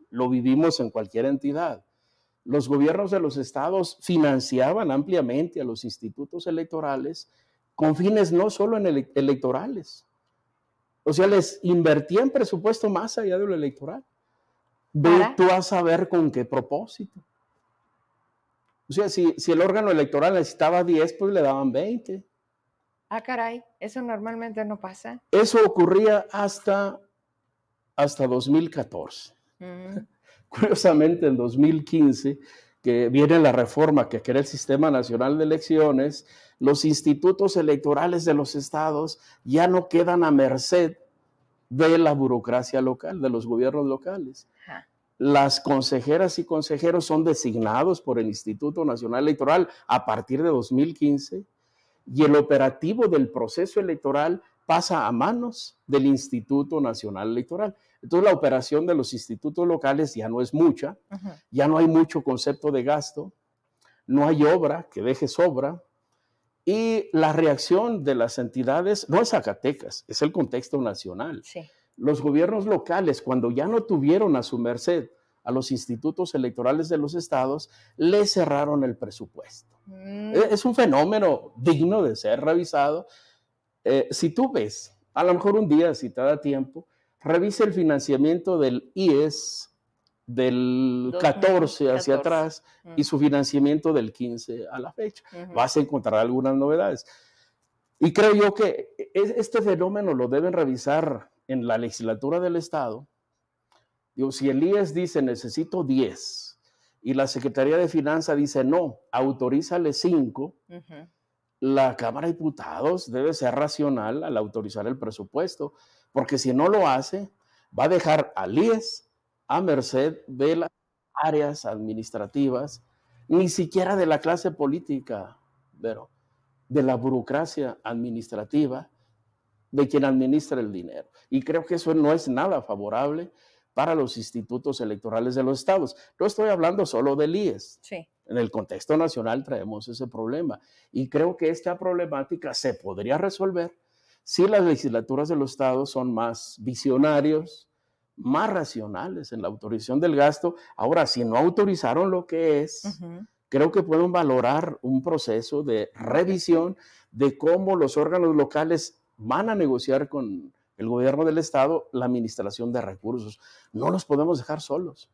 lo vivimos en cualquier entidad. Los gobiernos de los estados financiaban ampliamente a los institutos electorales con fines no solo en electorales, o sea, les invertían presupuesto más allá de lo electoral. Ve tú a saber con qué propósito. O sea, si, el órgano electoral necesitaba 10, pues le daban 20. Ah, caray, eso normalmente no pasa. Eso ocurría hasta, hasta 2014. Mm. Curiosamente, en 2015, que viene la reforma que crea el Sistema Nacional de Elecciones, los institutos electorales de los estados ya no quedan a merced de la burocracia local, de los gobiernos locales. Las consejeras y consejeros son designados por el Instituto Nacional Electoral a partir de 2015 y el operativo del proceso electoral pasa a manos del Instituto Nacional Electoral. Entonces la operación de los institutos locales ya no es mucha, ya no hay mucho concepto de gasto, no hay obra que deje sobra y la reacción de las entidades no es Zacatecas, es el contexto nacional. Sí los gobiernos locales, cuando ya no tuvieron a su merced a los institutos electorales de los estados, le cerraron el presupuesto. Mm. E, es un fenómeno digno de ser revisado. Eh, si tú ves, a lo mejor un día, si te da tiempo, revisa el financiamiento del IES del 14 hacia atrás y su financiamiento del 15 a la fecha. Vas a encontrar algunas novedades. Y creo yo que e, este fenómeno lo deben revisar en la legislatura del Estado, digo, si el IES dice necesito 10 y la Secretaría de Finanzas dice no, autorízale 5, la Cámara de Diputados debe ser racional al autorizar el presupuesto, porque si no lo hace, va a dejar al IES a merced de las áreas administrativas, ni siquiera de la clase política, pero de la burocracia administrativa de quien administra el dinero. Y creo que eso no es nada favorable para los institutos electorales de los estados. No estoy hablando solo del IES. Sí. En el contexto nacional traemos ese problema. Y creo que esta problemática se podría resolver si las legislaturas de los estados son más visionarios, más racionales en la autorización del gasto. Ahora, si no autorizaron lo que es, creo que pueden valorar un proceso de revisión de cómo los órganos locales van a negociar con el gobierno del estado la administración de recursos. No los podemos dejar solos.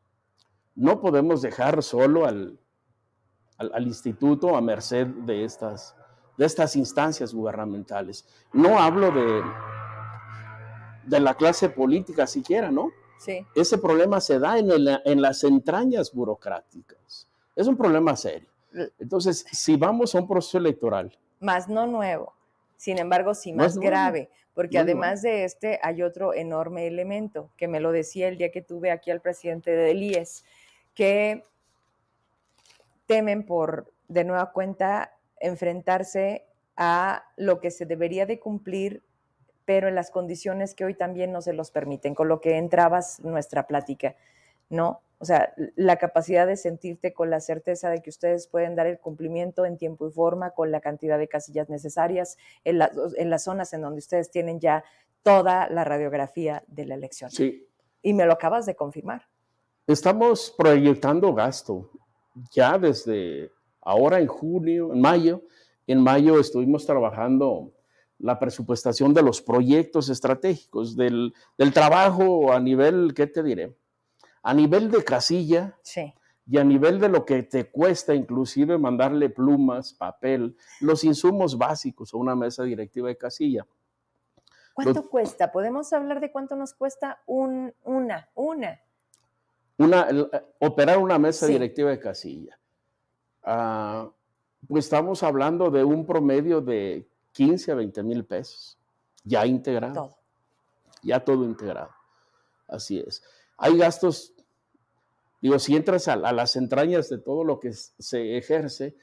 No podemos dejar solo al, al, instituto a merced de estas, de estas instancias gubernamentales. No hablo de, de la clase política siquiera, ¿no? Sí. Ese problema se da en, en las entrañas burocráticas. Es un problema serio. Entonces, si vamos a un proceso electoral. Más no nuevo sin embargo, sí más grave, porque además de este hay otro enorme elemento, que me lo decía el día que tuve aquí al presidente del IES, que temen por, de nueva cuenta, enfrentarse a lo que se debería de cumplir, pero en las condiciones que hoy también no se los permiten, con lo que entrabas nuestra plática, ¿no? O sea, la capacidad de sentirte con la certeza de que ustedes pueden dar el cumplimiento en tiempo y forma, con la cantidad de casillas necesarias, en, en las zonas en donde ustedes tienen ya toda la radiografía de la elección. Sí. Y me lo acabas de confirmar. Estamos proyectando gasto ya desde ahora en junio, en mayo. En mayo estuvimos trabajando la presupuestación de los proyectos estratégicos, del, del trabajo a nivel, ¿qué te diré? a nivel de casilla y a nivel de lo que te cuesta inclusive mandarle plumas, papel, los insumos básicos a una mesa directiva de casilla. ¿Cuánto cuesta? ¿Podemos hablar de cuánto nos cuesta un, una, una? Una, operar una mesa directiva de casilla. Ah, pues estamos hablando de un promedio de 15 a 20 mil pesos, ya integrado. Todo. Ya todo integrado. Así es. Hay gastos, digo, si entras a, las entrañas de todo lo que se ejerce,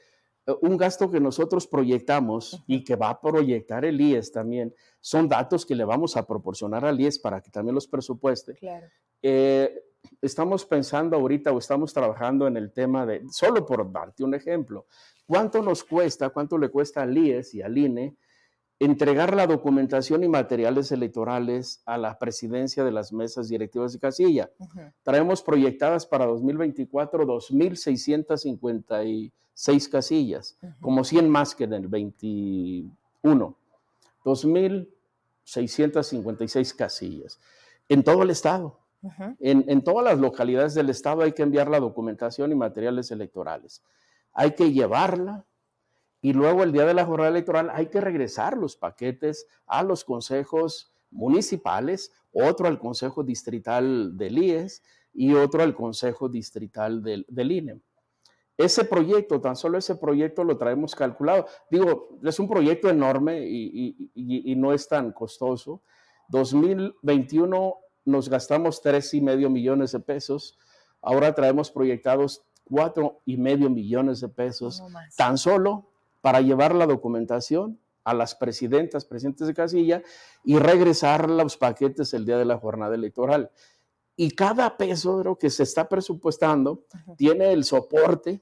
eh, un gasto que nosotros proyectamos y que va a proyectar el IES también, son datos que le vamos a proporcionar al IES para que también los presupueste. Claro. Eh, estamos pensando ahorita o estamos trabajando en el tema de, solo por darte un ejemplo, ¿cuánto nos cuesta, cuánto le cuesta al IES y al INE entregar la documentación y materiales electorales a la presidencia de las mesas directivas de casilla? Traemos proyectadas para 2024 2.656 casillas, como 100 más que en el 21. 2.656 casillas en todo el estado en, todas las localidades del estado hay que enviar la documentación y materiales electorales. Hay que llevarla y luego el día de la jornada electoral hay que regresar los paquetes a los consejos municipales, otro al consejo distrital del IES y otro al consejo distrital del, del INE. Ese proyecto, tan solo ese proyecto lo traemos calculado. Digo, es un proyecto enorme y, y no es tan costoso. 2021 nos gastamos tres y medio millones de pesos. Ahora traemos proyectados cuatro y medio millones de pesos, tan solo para llevar la documentación a las presidentas, presidentes de casilla y regresar los paquetes el día de la jornada electoral. Y cada peso que se está presupuestando tiene el soporte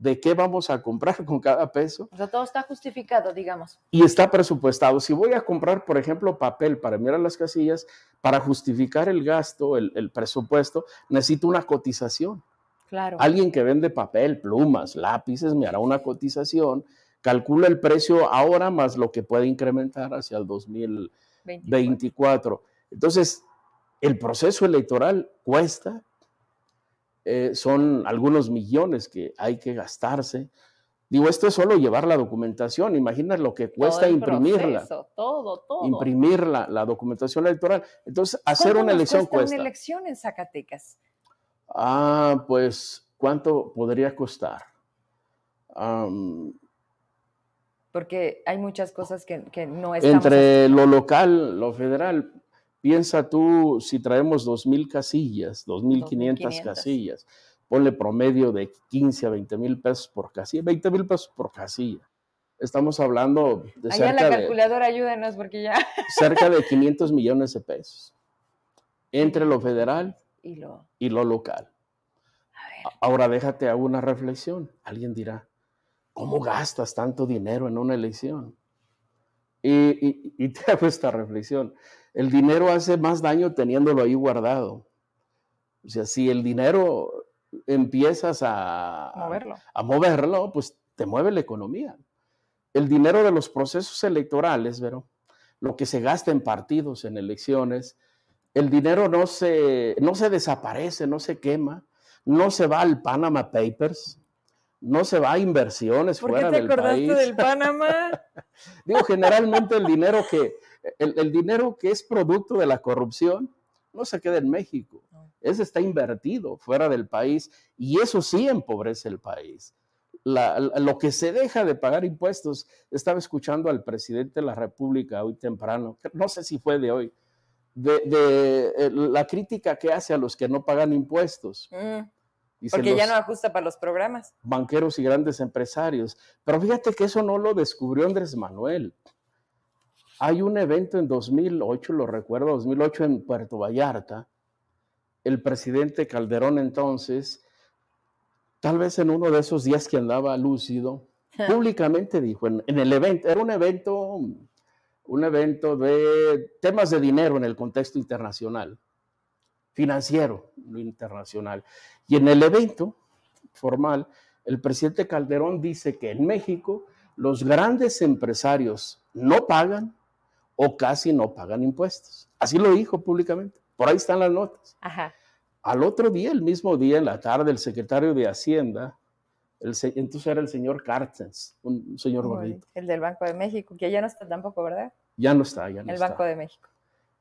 de qué vamos a comprar con cada peso. O sea, todo está justificado, digamos. Y está presupuestado. Si voy a comprar, por ejemplo, papel para mirar las casillas, para justificar el gasto, el, presupuesto, necesito una cotización. Claro. Alguien que vende papel, plumas, lápices, me hará una cotización, calcula el precio ahora más lo que puede incrementar hacia el 2024. Entonces, el proceso electoral cuesta, eh, son algunos millones que hay que gastarse. Digo, esto es solo llevar la documentación. Imagina lo que cuesta imprimirla. todo, todo. Imprimir la, documentación electoral. Entonces, hacer una elección cuesta. una elección en Zacatecas? Ah, pues, ¿cuánto podría costar? Porque hay muchas cosas que, que no estamos... Entre lo local, lo federal, Piensa tú si traemos 2.000 casillas, 2.500 casillas, ponle promedio de 15 a 20 mil pesos por casilla, 20 mil pesos por casilla. Estamos hablando de Allá cerca la calculadora, ayúdenos porque ya. Cerca de 500 millones de pesos entre lo federal y lo, y lo local. Ahora déjate a una reflexión. Alguien dirá, ¿cómo gastas tanto dinero en una elección? Y, y te hago esta reflexión el dinero hace más daño teniéndolo ahí guardado. O sea, si el dinero empiezas a moverlo, a moverlo pues te mueve la economía. El dinero de los procesos electorales, pero lo que se gasta en partidos, en elecciones, el dinero no se, no se desaparece, no se quema, no se va al Panama Papers, no se va a inversiones fuera del país. ¿Por qué te acordaste del Panama? Digo, generalmente el dinero que, el, dinero que es producto de la corrupción no se queda en México. Ese está invertido fuera del país y eso sí empobrece el país. lo que se deja de pagar impuestos, estaba escuchando al presidente de la República hoy temprano, no sé si fue de hoy, de, eh, la crítica que hace a los que no pagan impuestos. Mm. porque ya no ajusta para los programas. Banqueros y grandes empresarios. Pero fíjate que eso no lo descubrió Andrés Manuel. Hay un evento en 2008, lo recuerdo, 2008 en Puerto Vallarta. El presidente Calderón entonces, tal vez en uno de esos días que andaba lúcido, públicamente dijo en, el evento, era un evento, un evento de temas de dinero en el contexto internacional, financiero, internacional. Y en el evento formal, el presidente Calderón dice que en México los grandes empresarios no pagan o casi no pagan impuestos. Así lo dijo públicamente. Por ahí están las notas. Al otro día, el mismo día, en la tarde, el secretario de Hacienda, el, entonces era el señor Cartens, un señor bonito. El del Banco de México, que ya no está tampoco, ¿verdad? Ya no está, ya no el está. El Banco de México.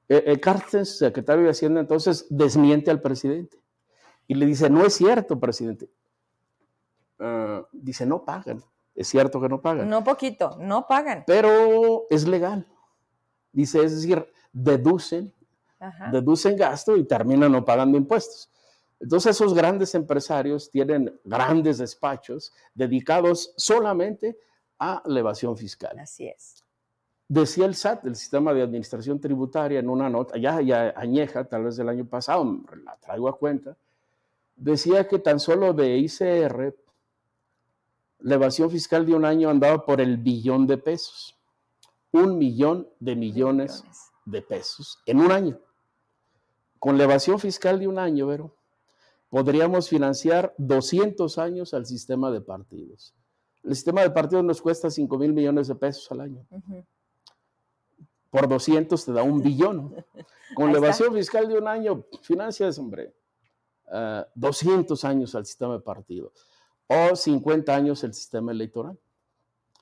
Eh, eh, Cartens, secretario de Hacienda, entonces desmiente al presidente y le dice, no es cierto, presidente. Ah, dice, no pagan. Es cierto que no pagan. No poquito, no pagan. Pero es legal. Dice, es decir, deducen, deducen gasto y terminan no pagando impuestos. Entonces esos grandes empresarios tienen grandes despachos dedicados solamente a la evasión fiscal. Así es. Decía el SAT, el Sistema de Administración Tributaria, en una nota, ya, ya añeja, tal vez del año pasado, la traigo a cuenta, decía que tan solo de ICR, la evasión fiscal de un año andaba por el billón de pesos. Un millón de millones, de pesos en un año. Con la evasión fiscal de un año, Vero, podríamos financiar 200 años al sistema de partidos. El sistema de partidos nos cuesta 5 mil millones de pesos al año. Por 200 te da un billón. Con la evasión fiscal de un año, financias, hombre, 200 ah, años al sistema de partidos o 50 años el sistema electoral.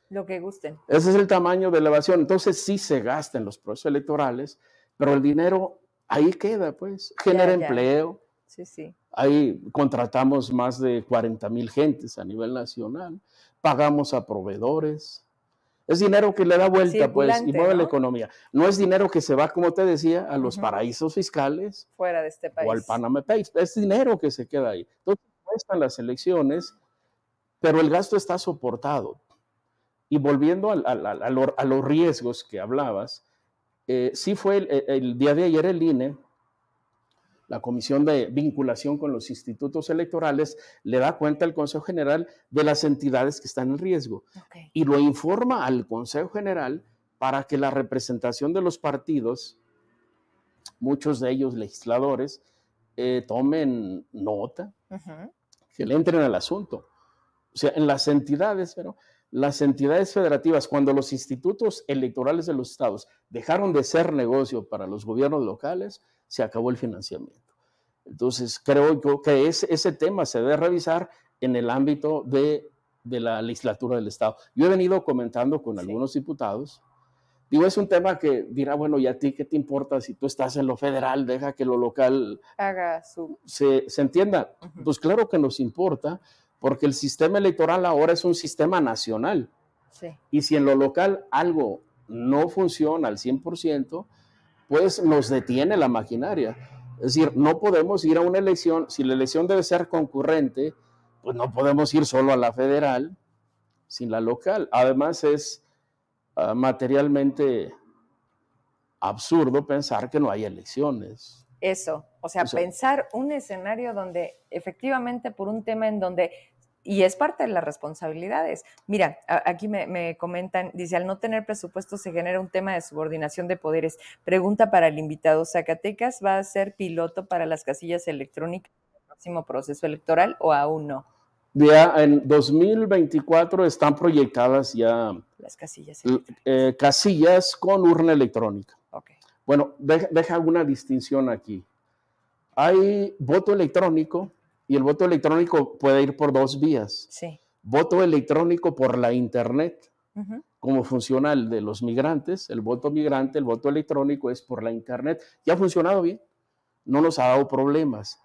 Lo que gusten. Ese es el tamaño de elevación. Entonces sí se gasta en los procesos electorales, pero el dinero ahí queda, pues, genera empleo. Sí, sí. Ahí contratamos más de 40 mil gentes a nivel nacional, pagamos a proveedores. Es dinero que le da vuelta, pues, y mueve la economía. No es dinero que se va, como te decía, a los paraísos fiscales. Fuera de este país. O al Panama Papers. Es dinero que se queda ahí. Entonces, cuestan las elecciones, pero el gasto está soportado. Y volviendo a, los riesgos que hablabas, eh, sí fue el, día de ayer el INE, la Comisión de Vinculación con los Institutos Electorales, le da cuenta al Consejo General de las entidades que están en riesgo y lo informa al Consejo General para que la representación de los partidos, muchos de ellos legisladores, eh, tomen nota, que le entren al asunto. O sea, en las entidades, pero las entidades federativas, cuando los institutos electorales de los estados dejaron de ser negocio para los gobiernos locales, se acabó el financiamiento. Entonces, creo yo que ese, ese tema se debe revisar en el ámbito de, de, la legislatura del Estado. Yo he venido comentando con algunos diputados. Digo, es un tema que dirá, bueno, ¿y a ti qué te importa si tú estás en lo federal? Deja que lo local haga su... Se, se entienda. Pues claro que nos importa, porque el sistema electoral ahora es un sistema nacional. Y si en lo local algo no funciona al 100%, pues nos detiene la maquinaria. Es decir, no podemos ir a una elección, si la elección debe ser concurrente, pues no podemos ir solo a la federal sin la local. Además es ah, materialmente absurdo pensar que no hay elecciones. Eso, o sea, pensar un escenario donde efectivamente por un tema en donde, y es parte de las responsabilidades. Mira, aquí me, comentan, dice, al no tener presupuesto se genera un tema de subordinación de poderes. Pregunta para el invitado, ¿Zacatecas va a ser piloto para las casillas electrónicas en el próximo proceso electoral o aún no? Ya en 2024 están proyectadas ya las casillas, eh, casillas con urna electrónica. Bueno, deja, deja una distinción aquí. Hay voto electrónico y el voto electrónico puede ir por dos vías. Sí. Voto electrónico por la internet, como funciona el de los migrantes, el voto migrante, el voto electrónico es por la internet. Ya ha funcionado bien, no nos ha dado problemas.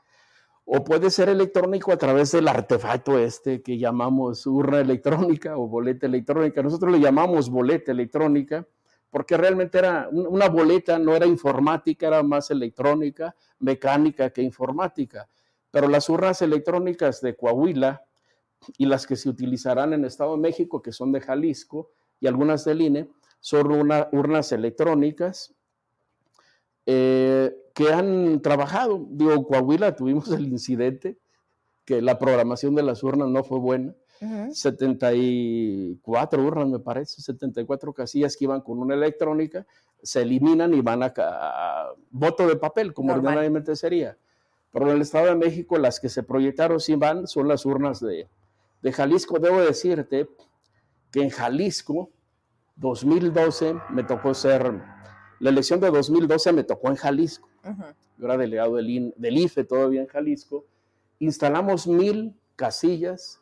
O puede ser electrónico a través del artefacto este que llamamos urna electrónica o boleta electrónica. Nosotros le llamamos boleta electrónica porque realmente era una boleta, no era informática, era más electrónica, mecánica que informática. Pero las urnas electrónicas de Coahuila y las que se utilizarán en Estado de México, que son de Jalisco, y algunas del INE, son urnas electrónicas eh, que han trabajado. Digo, Coahuila tuvimos el incidente que la programación de las urnas no fue buena 74 urnas, me parece, 74 casillas que iban con una electrónica, se eliminan y van a, voto de papel, como ordinariamente sería. Pero en el Estado de México, las que se proyectaron sí van, son las urnas de, de Jalisco. Debo decirte que en Jalisco, 2012, me tocó ser, la elección de 2012 me tocó en Jalisco. yo era delegado del, del IFE todavía en Jalisco, instalamos mil casillas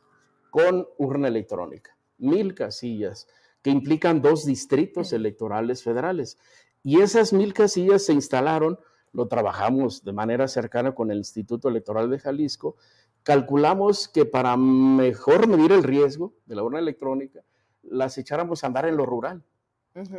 con urna electrónica, mil casillas que implican dos distritos electorales federales. Y esas mil casillas se instalaron, lo trabajamos de manera cercana con el Instituto Electoral de Jalisco, calculamos que para mejor medir el riesgo de la urna electrónica, las echáramos a andar en lo rural.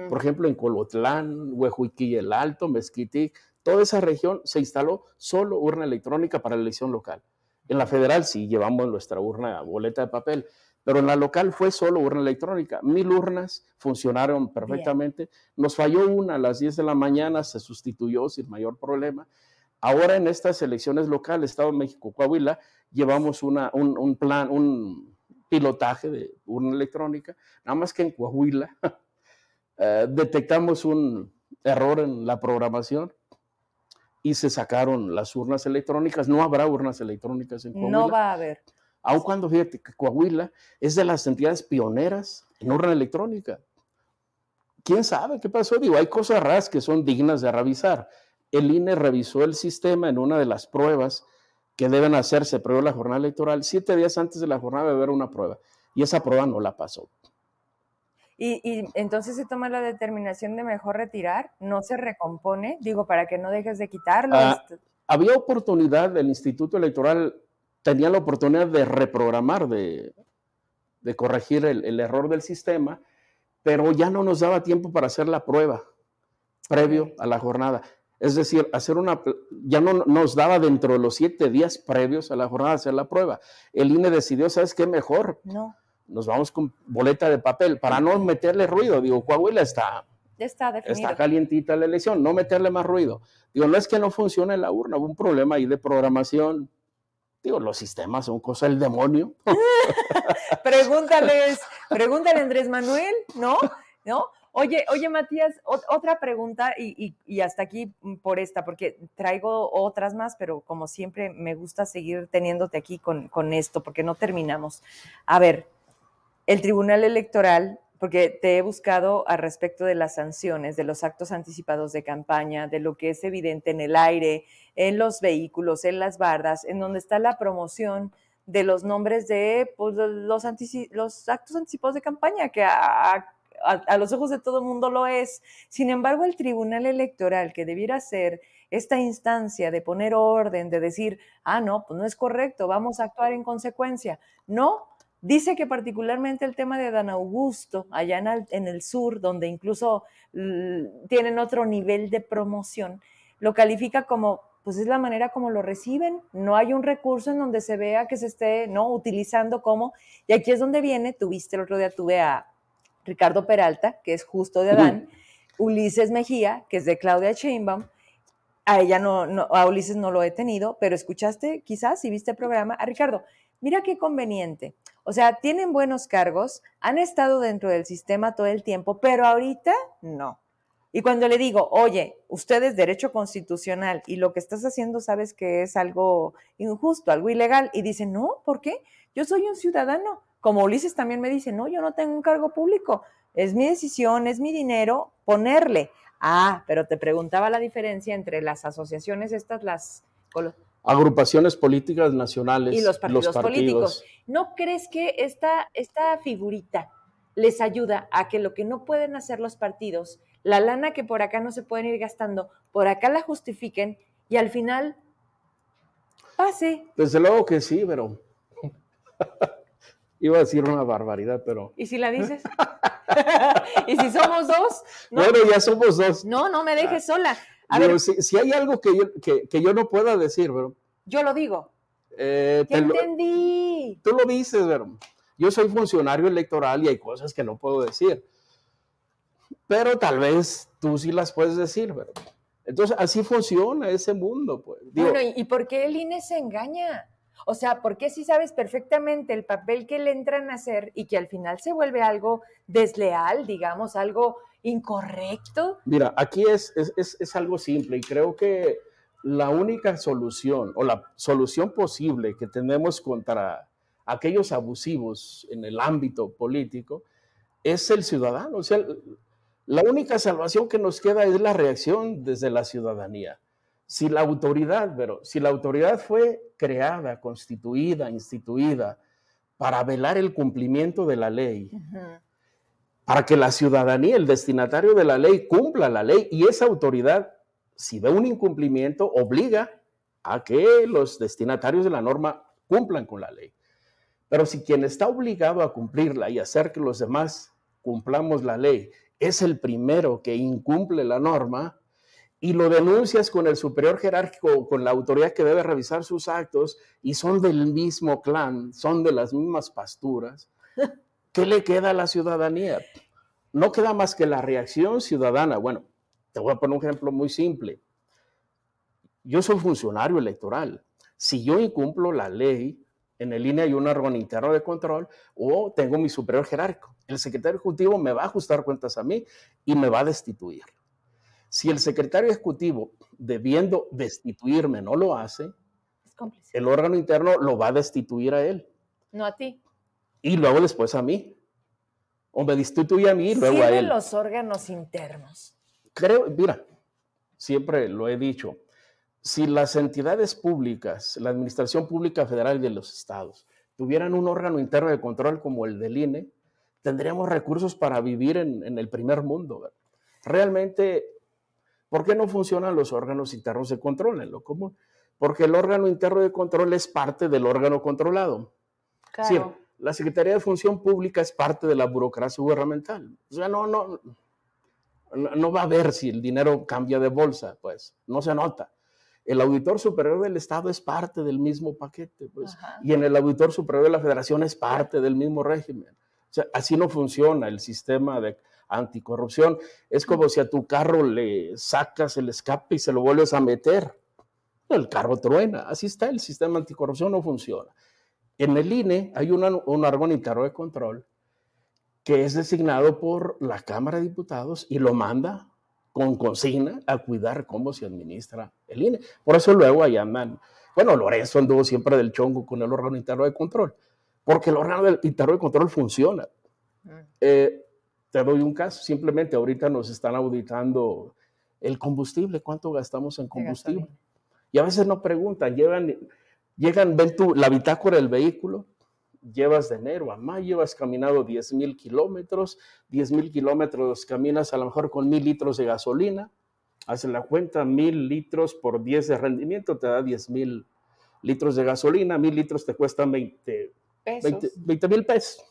Por ejemplo, en Colotlán, Huejuiquí el Alto, Mezquitic, toda esa región se instaló solo urna electrónica para la elección local. En la federal sí llevamos nuestra urna, boleta de papel, pero en la local fue solo urna electrónica. Mil urnas funcionaron perfectamente. Nos falló una a las 10 de la mañana, se sustituyó sin mayor problema. Ahora en estas elecciones locales, Estado de México, Coahuila, llevamos una, un, plan, un pilotaje de urna electrónica, nada más que en Coahuila eh, detectamos un error en la programación y se sacaron las urnas electrónicas. No habrá urnas electrónicas en Coahuila. No va a haber. Aun cuando, fíjate, que Coahuila es de las entidades pioneras en urna electrónica. ¿Quién sabe qué pasó? Digo, hay cosas raras que son dignas de revisar. El INE revisó el sistema en una de las pruebas que deben hacerse previo a la jornada electoral. Siete días antes de la jornada debe haber una prueba. Y esa prueba no la pasó. Y, entonces se toma la determinación de mejor retirar, no se recompone, digo, para que no dejes de quitarlo. Ah, este había oportunidad, del Instituto Electoral tenía la oportunidad de reprogramar, de, de corregir el, error del sistema, pero ya no nos daba tiempo para hacer la prueba previo a la jornada. Es decir, hacer una, ya no nos daba dentro de los siete días previos a la jornada hacer la prueba. El INE decidió, ¿sabes qué? Mejor. No nos vamos con boleta de papel para no meterle ruido. Digo, Coahuila está, está, está calientita la elección, no meterle más ruido. Digo, no es que no funcione la urna, hubo un problema ahí de programación. Digo, los sistemas son cosa del demonio. Pregúntales, pregúntale a Andrés Manuel, ¿no? ¿No? Oye, oye, Matías, otra pregunta y, y, hasta aquí por esta, porque traigo otras más, pero como siempre me gusta seguir teniéndote aquí con, con esto, porque no terminamos. A ver, el Tribunal Electoral, porque te he buscado a respecto de las sanciones, de los actos anticipados de campaña, de lo que es evidente en el aire, en los vehículos, en las bardas, en donde está la promoción de los nombres de pues, los, los actos anticipados de campaña, que a, los ojos de todo el mundo lo es. Sin embargo, el Tribunal Electoral, que debiera ser esta instancia de poner orden, de decir, ah, no, pues no es correcto, vamos a actuar en consecuencia. No, Dice que particularmente el tema de Dan Augusto, allá en el, sur, donde incluso tienen otro nivel de promoción, lo califica como, pues es la manera como lo reciben. No hay un recurso en donde se vea que se esté no utilizando como, y aquí es donde viene, tuviste el otro día, tuve a Ricardo Peralta, que es justo de Adán, Ulises Mejía, que es de Claudia Sheinbaum, a ella no, no, a Ulises no lo he tenido, pero escuchaste quizás si viste el programa, a Ricardo, mira qué conveniente. O sea, tienen buenos cargos, han estado dentro del sistema todo el tiempo, pero ahorita no. Y cuando le digo, oye, usted es derecho constitucional y lo que estás haciendo sabes que es algo injusto, algo ilegal, y dice, no, ¿por qué? Yo soy un ciudadano. Como Ulises también me dice, no, yo no tengo un cargo público, es mi decisión, es mi dinero ponerle. Ah, pero te preguntaba la diferencia entre las asociaciones estas, las agrupaciones políticas nacionales y los partidos, políticos. ¿No crees que esta, esta figurita les ayuda a que lo que no pueden hacer los partidos, la lana que por acá no se pueden ir gastando, por acá la justifiquen y al final pase? Desde luego que sí, pero iba a decir una barbaridad, pero... ¿Y si la dices? ¿Y si somos dos? Bueno, ya somos dos. No, no me dejes sola si, hay algo que yo, que, yo no pueda decir, pero... Yo lo digo. Eh, entendí. tú lo dices, pero yo soy funcionario electoral y hay cosas que no puedo decir. Pero tal vez tú sí las puedes decir, pero... Entonces, así funciona ese mundo, pues. bueno, ¿y por qué el INE se engaña? O sea, ¿por qué si sabes perfectamente el papel que le entran a hacer y que al final se vuelve algo desleal, digamos, algo incorrecto? Mira, aquí es, es, algo simple y creo que la única solución o la solución posible que tenemos contra aquellos abusivos en el ámbito político es el ciudadano. O sea, la única salvación que nos queda es la reacción desde la ciudadanía. si la autoridad, pero si la autoridad fue creada, constituida, instituida para velar el cumplimiento de la ley, para que la ciudadanía, el destinatario de la ley, cumpla la ley y esa autoridad, si ve un incumplimiento, obliga a que los destinatarios de la norma cumplan con la ley. Pero si quien está obligado a cumplirla y hacer que los demás cumplamos la ley es el primero que incumple la norma y lo denuncias con el superior jerárquico, con la autoridad que debe revisar sus actos y son del mismo clan, son de las mismas pasturas, ¿qué le queda a la ciudadanía? No queda más que la reacción ciudadana. Bueno, te voy a poner un ejemplo muy simple. Yo soy funcionario electoral. Si yo incumplo la ley, en el INE hay un órgano interno de control o tengo mi superior jerárquico. El secretario ejecutivo me va a ajustar cuentas a mí y me va a destituir. Si el secretario ejecutivo, debiendo destituirme, no lo hace, el órgano interno lo va a destituir a él. No a ti. Y luego después a mí. O me destituye a mí y luego a él. los órganos internos? Creo, mira, siempre lo he dicho, si las entidades públicas, la Administración Pública Federal de los estados, tuvieran un órgano interno de control como el del INE, tendríamos recursos para vivir en, el primer mundo. Realmente, ¿por qué no funcionan los órganos internos de control en lo común? Porque el órgano interno de control es parte del órgano controlado. Claro. La Secretaría de Función Pública es parte de la burocracia gubernamental. O sea, no, no, no va a ver si el dinero cambia de bolsa, pues, no se nota el auditor superior del Estado es parte del mismo paquete, pues, y en el auditor superior de la Federación es parte del mismo régimen. O sea, así no funciona el sistema de anticorrupción. Es como si a tu carro le sacas el escape y se lo vuelves a meter. El carro truena. Así está el sistema anticorrupción, no funciona. En el INE hay un órgano interno de control que es designado por la Cámara de Diputados y lo manda con consigna a cuidar cómo se administra el INE. Por eso luego ahí andan, bueno, Lorenzo anduvo siempre del chongo con el órgano interno de control, porque el órgano interno de control funciona. Mm. Eh, te doy un caso, simplemente ahorita nos están auditando el combustible, cuánto gastamos en combustible. Y a veces nos preguntan, llegan, llegan, ven tú la bitácora del vehículo llevas de enero a mayo, has caminado 10 mil kilómetros, 10 mil kilómetros caminas a lo mejor con mil litros de gasolina, haces la cuenta, mil litros por 10 de rendimiento te da 10 mil litros de gasolina, mil litros te cuestan 20 mil pesos.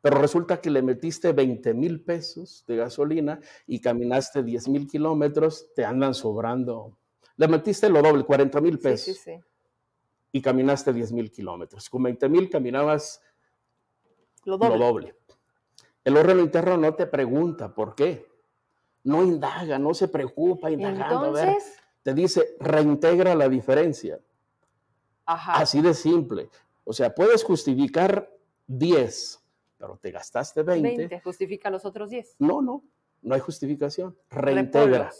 Pero resulta que le metiste 20 mil pesos de gasolina y caminaste 10 mil kilómetros, te andan sobrando. Le metiste lo doble, 40 mil pesos. sí, sí y caminaste 10 mil kilómetros. Con 20 mil caminabas lo doble. El órgano interno no te pregunta por qué. No indaga, no se preocupa indagando. Entonces, te dice, reintegra la diferencia. Así de simple. O sea, puedes justificar 10, pero te gastaste 20. 20, justifica los otros 10. No, no, no hay justificación. Reintegra.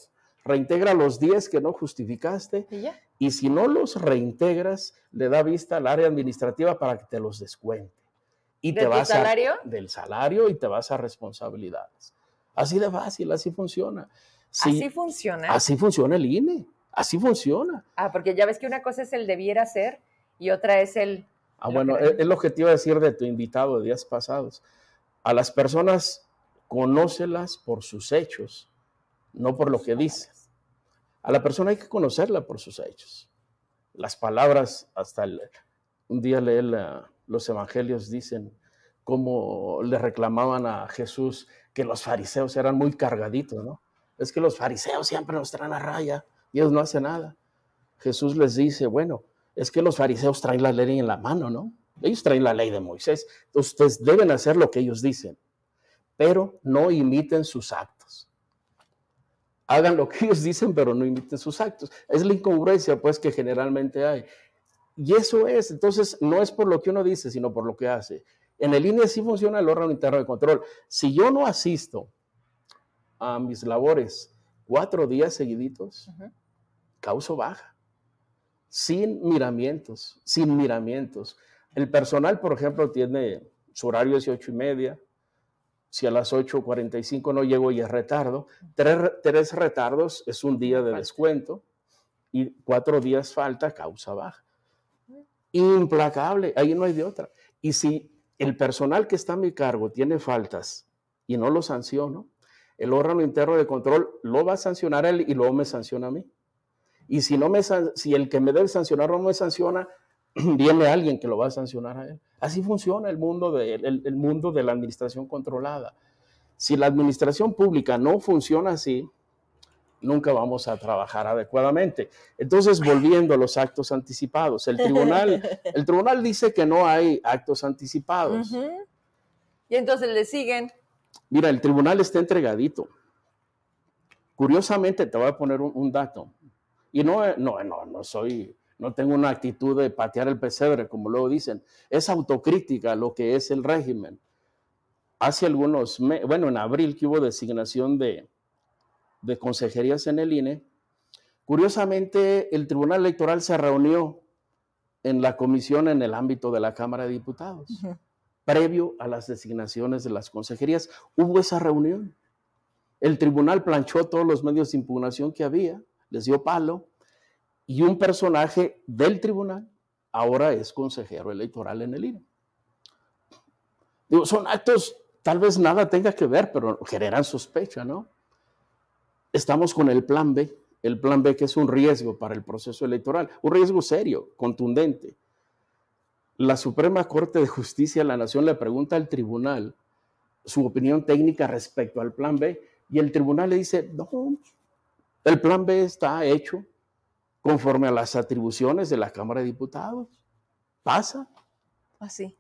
Reintegra los 10 que no justificaste. ¿Y ya? y si no los reintegras, le da vista al área administrativa para que te los descuente. Y te vas salario? del salario y te vas a responsabilidades. Así de fácil, así funciona. así funciona. Así funciona el INE. Así funciona. Ah, porque ya ves que una cosa es el debiera ser y otra es el. Ah, bueno, es, es lo que te iba a decir de tu invitado de días pasados. A las personas, conócelas por sus hechos, no por lo que dicen. A la persona hay que conocerla por sus hechos. Las palabras, hasta un día leer los evangelios, dicen cómo le reclamaban a Jesús que los fariseos eran muy cargaditos, ¿no? Es que los fariseos siempre nos traen a raya ellos no hacen nada. Jesús les dice, bueno, es que los fariseos traen la ley en la mano, ¿no? Ellos traen la ley de Moisés. Ustedes deben hacer lo que ellos dicen, pero no imiten sus actos hagan lo que ellos dicen, pero no imiten sus actos. Es la incongruencia, pues, que generalmente hay. Y eso es, entonces, no es por lo que uno dice, sino por lo que hace. En el INE sí funciona el órgano interno de control. Si yo no asisto a mis labores cuatro días seguiditos, causo baja, sin miramientos, sin miramientos. El personal, por ejemplo, tiene su horario de ocho y media, si a las 8.45 no llego y es retardo, tres, tres, retardos es un día de descuento. y cuatro días falta, causa baja. Implacable, ahí no hay de otra. Y si el personal que está a mi cargo tiene faltas y no lo sanciono, el órgano interno de control lo va a sancionar a él y luego me sanciona a mí. Y si, no me, si el que me debe sancionar no me sanciona, viene alguien que lo va a sancionar a él. Así funciona el mundo de, el mundo de la administración controlada. Si la administración pública no funciona así, nunca vamos a trabajar adecuadamente. Entonces, volviendo a los actos anticipados, el tribunal, el tribunal dice que no hay actos anticipados. Y entonces le siguen. Mira, el tribunal está entregadito. Curiosamente, te voy a poner un, dato. Y no, no, no, no soy, no tengo una actitud de patear el pesebre, como luego dicen. Es autocrítica lo que es el régimen hace algunos, bueno, en abril que hubo designación de, de consejerías en el INE, curiosamente el Tribunal Electoral se reunió en la comisión en el ámbito de la Cámara de Diputados. Previo a las designaciones de las consejerías, hubo esa reunión. El tribunal planchó todos los medios de impugnación que había, les dio palo, y un personaje del tribunal ahora es consejero electoral en el INE. Digo, son actos Tal vez nada tenga que ver, pero generan sospecha, ¿no? Estamos con el plan B, el plan B que es un riesgo para el proceso electoral, un riesgo serio, contundente. La Suprema Corte de Justicia de la Nación le pregunta al tribunal su opinión técnica respecto al plan B y el tribunal le dice, no, el plan B está hecho conforme a las atribuciones de la Cámara de Diputados. Pasa. Así.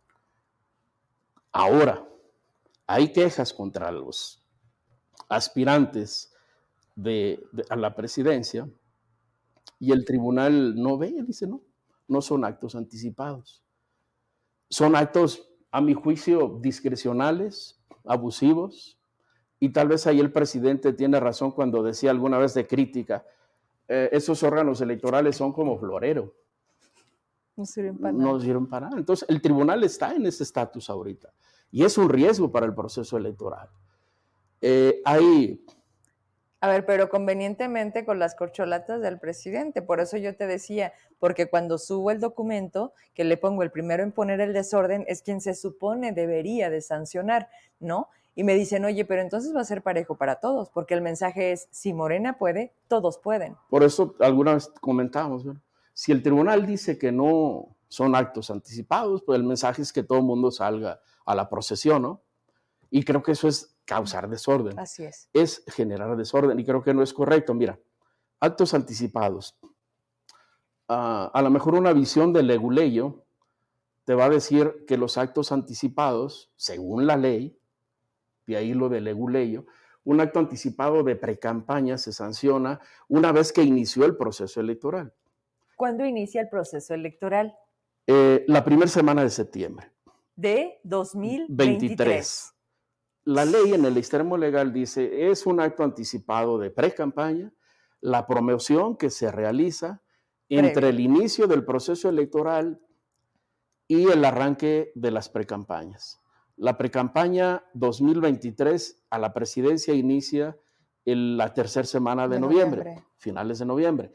Ahora, hay quejas contra los aspirantes de, a la presidencia y el tribunal no ve, dice, no, no son actos anticipados. Son actos, a mi juicio, discrecionales, abusivos, y tal vez ahí el presidente tiene razón cuando decía alguna vez de crítica, eh, esos órganos electorales son como florero. No sirven para nada. No sirven para nada. Entonces, el tribunal está en ese estatus ahorita y es un riesgo para el proceso electoral. Eh, hay... A ver, pero convenientemente con las corcholatas del presidente. Por eso yo te decía, porque cuando subo el documento, que le pongo el primero en poner el desorden, es quien se supone debería de sancionar, ¿no? Y me dicen, oye, pero entonces va a ser parejo para todos, porque el mensaje es, si Morena puede, todos pueden. Por eso alguna vez comentamos, si el tribunal dice que no son actos anticipados, pues el mensaje es que todo el mundo salga a la procesión, ¿no? Y creo que eso es causar desorden. Así es. Es generar desorden y creo que no es correcto. Mira, actos anticipados. Ah, a lo mejor una visión del leguleyo te va a decir que los actos anticipados, según la ley, de ahí lo del leguleyo, un acto anticipado de precampaña se sanciona una vez que inició el proceso electoral. ¿Cuándo inicia el proceso electoral? Eh, la primera semana de septiembre de 2023. La ley en el extremo legal dice, es un acto anticipado de pre-campaña, la promoción que se realiza entre el inicio del proceso electoral y el arranque de las precampañas. La precampaña 2023 a la presidencia inicia en la tercera semana de, noviembre, finales de noviembre.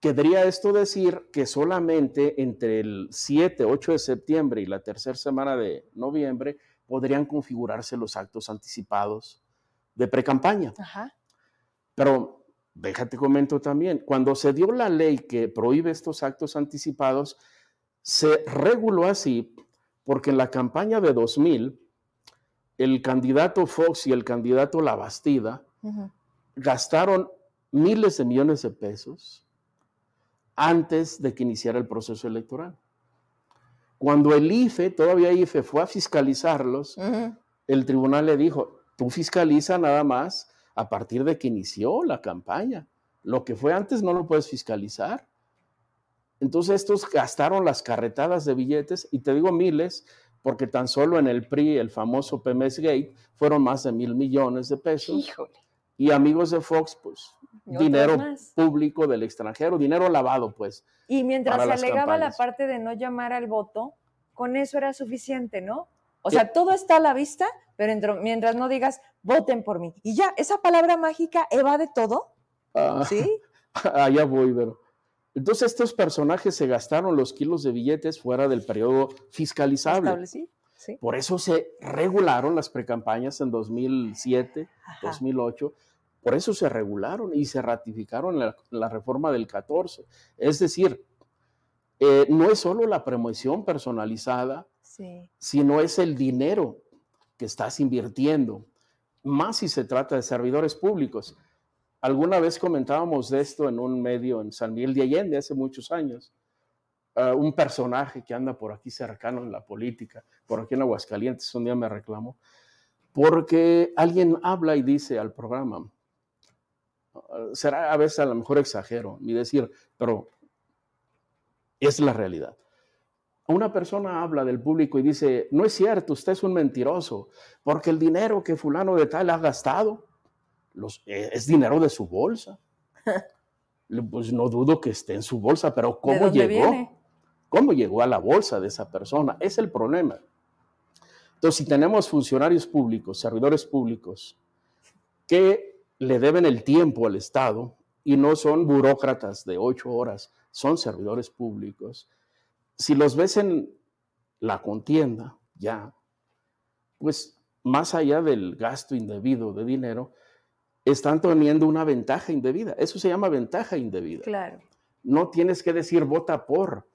Querría esto decir que solamente entre el 7, 8 de septiembre y la tercera semana de noviembre podrían configurarse los actos anticipados de precampaña. Pero déjate comento también, cuando se dio la ley que prohíbe estos actos anticipados, se reguló así porque en la campaña de 2000, el candidato Fox y el candidato La Bastida gastaron miles de millones de pesos antes de que iniciara el proceso electoral. Cuando el IFE, todavía IFE, fue a fiscalizarlos, el tribunal le dijo, tú fiscaliza nada más a partir de que inició la campaña. Lo que fue antes no lo puedes fiscalizar. Entonces estos gastaron las carretadas de billetes, y te digo miles, porque tan solo en el PRI, el famoso PMS Gate, fueron más de mil millones de pesos. Y amigos de Fox, pues dinero público del extranjero, dinero lavado, pues. Y mientras se alegaba la parte de no llamar al voto, con eso era suficiente, ¿no? O sea, todo está a la vista, pero mientras no digas, voten por mí. Y ya, esa palabra mágica evade todo. Ah, ¿Sí? Allá voy, pero Entonces estos personajes se gastaron los kilos de billetes fuera del periodo fiscalizable. Sí. Por eso se regularon las precampañas en 2007, 2008. Por eso se regularon y se ratificaron la, la reforma del 14. Es decir, eh, no es solo la promoción personalizada, sino es el dinero que estás invirtiendo, más si se trata de servidores públicos. Alguna vez comentábamos de esto en un medio en San Miguel de Allende hace muchos años. Ah, un personaje que anda por aquí cercano en la política, por aquí en Aguascalientes, un día me reclamó, porque alguien habla y dice al programa, ah, será a veces a lo mejor exagero, y decir, pero es la realidad. Una persona habla del público y dice, no es cierto, usted es un mentiroso, porque el dinero que fulano de tal ha gastado eh, es dinero de su bolsa. pues no dudo que esté en su bolsa, pero ¿cómo llegó? ¿Cómo llegó a la bolsa de esa persona? Es el problema. Entonces, si tenemos funcionarios públicos, servidores públicos, que le deben el tiempo al Estado y no son burócratas de ocho horas, son servidores públicos, si los ves en la contienda, ya, pues más allá del gasto indebido de dinero, están teniendo una ventaja indebida. Eso se llama ventaja indebida. Claro. No tienes que decir vota por.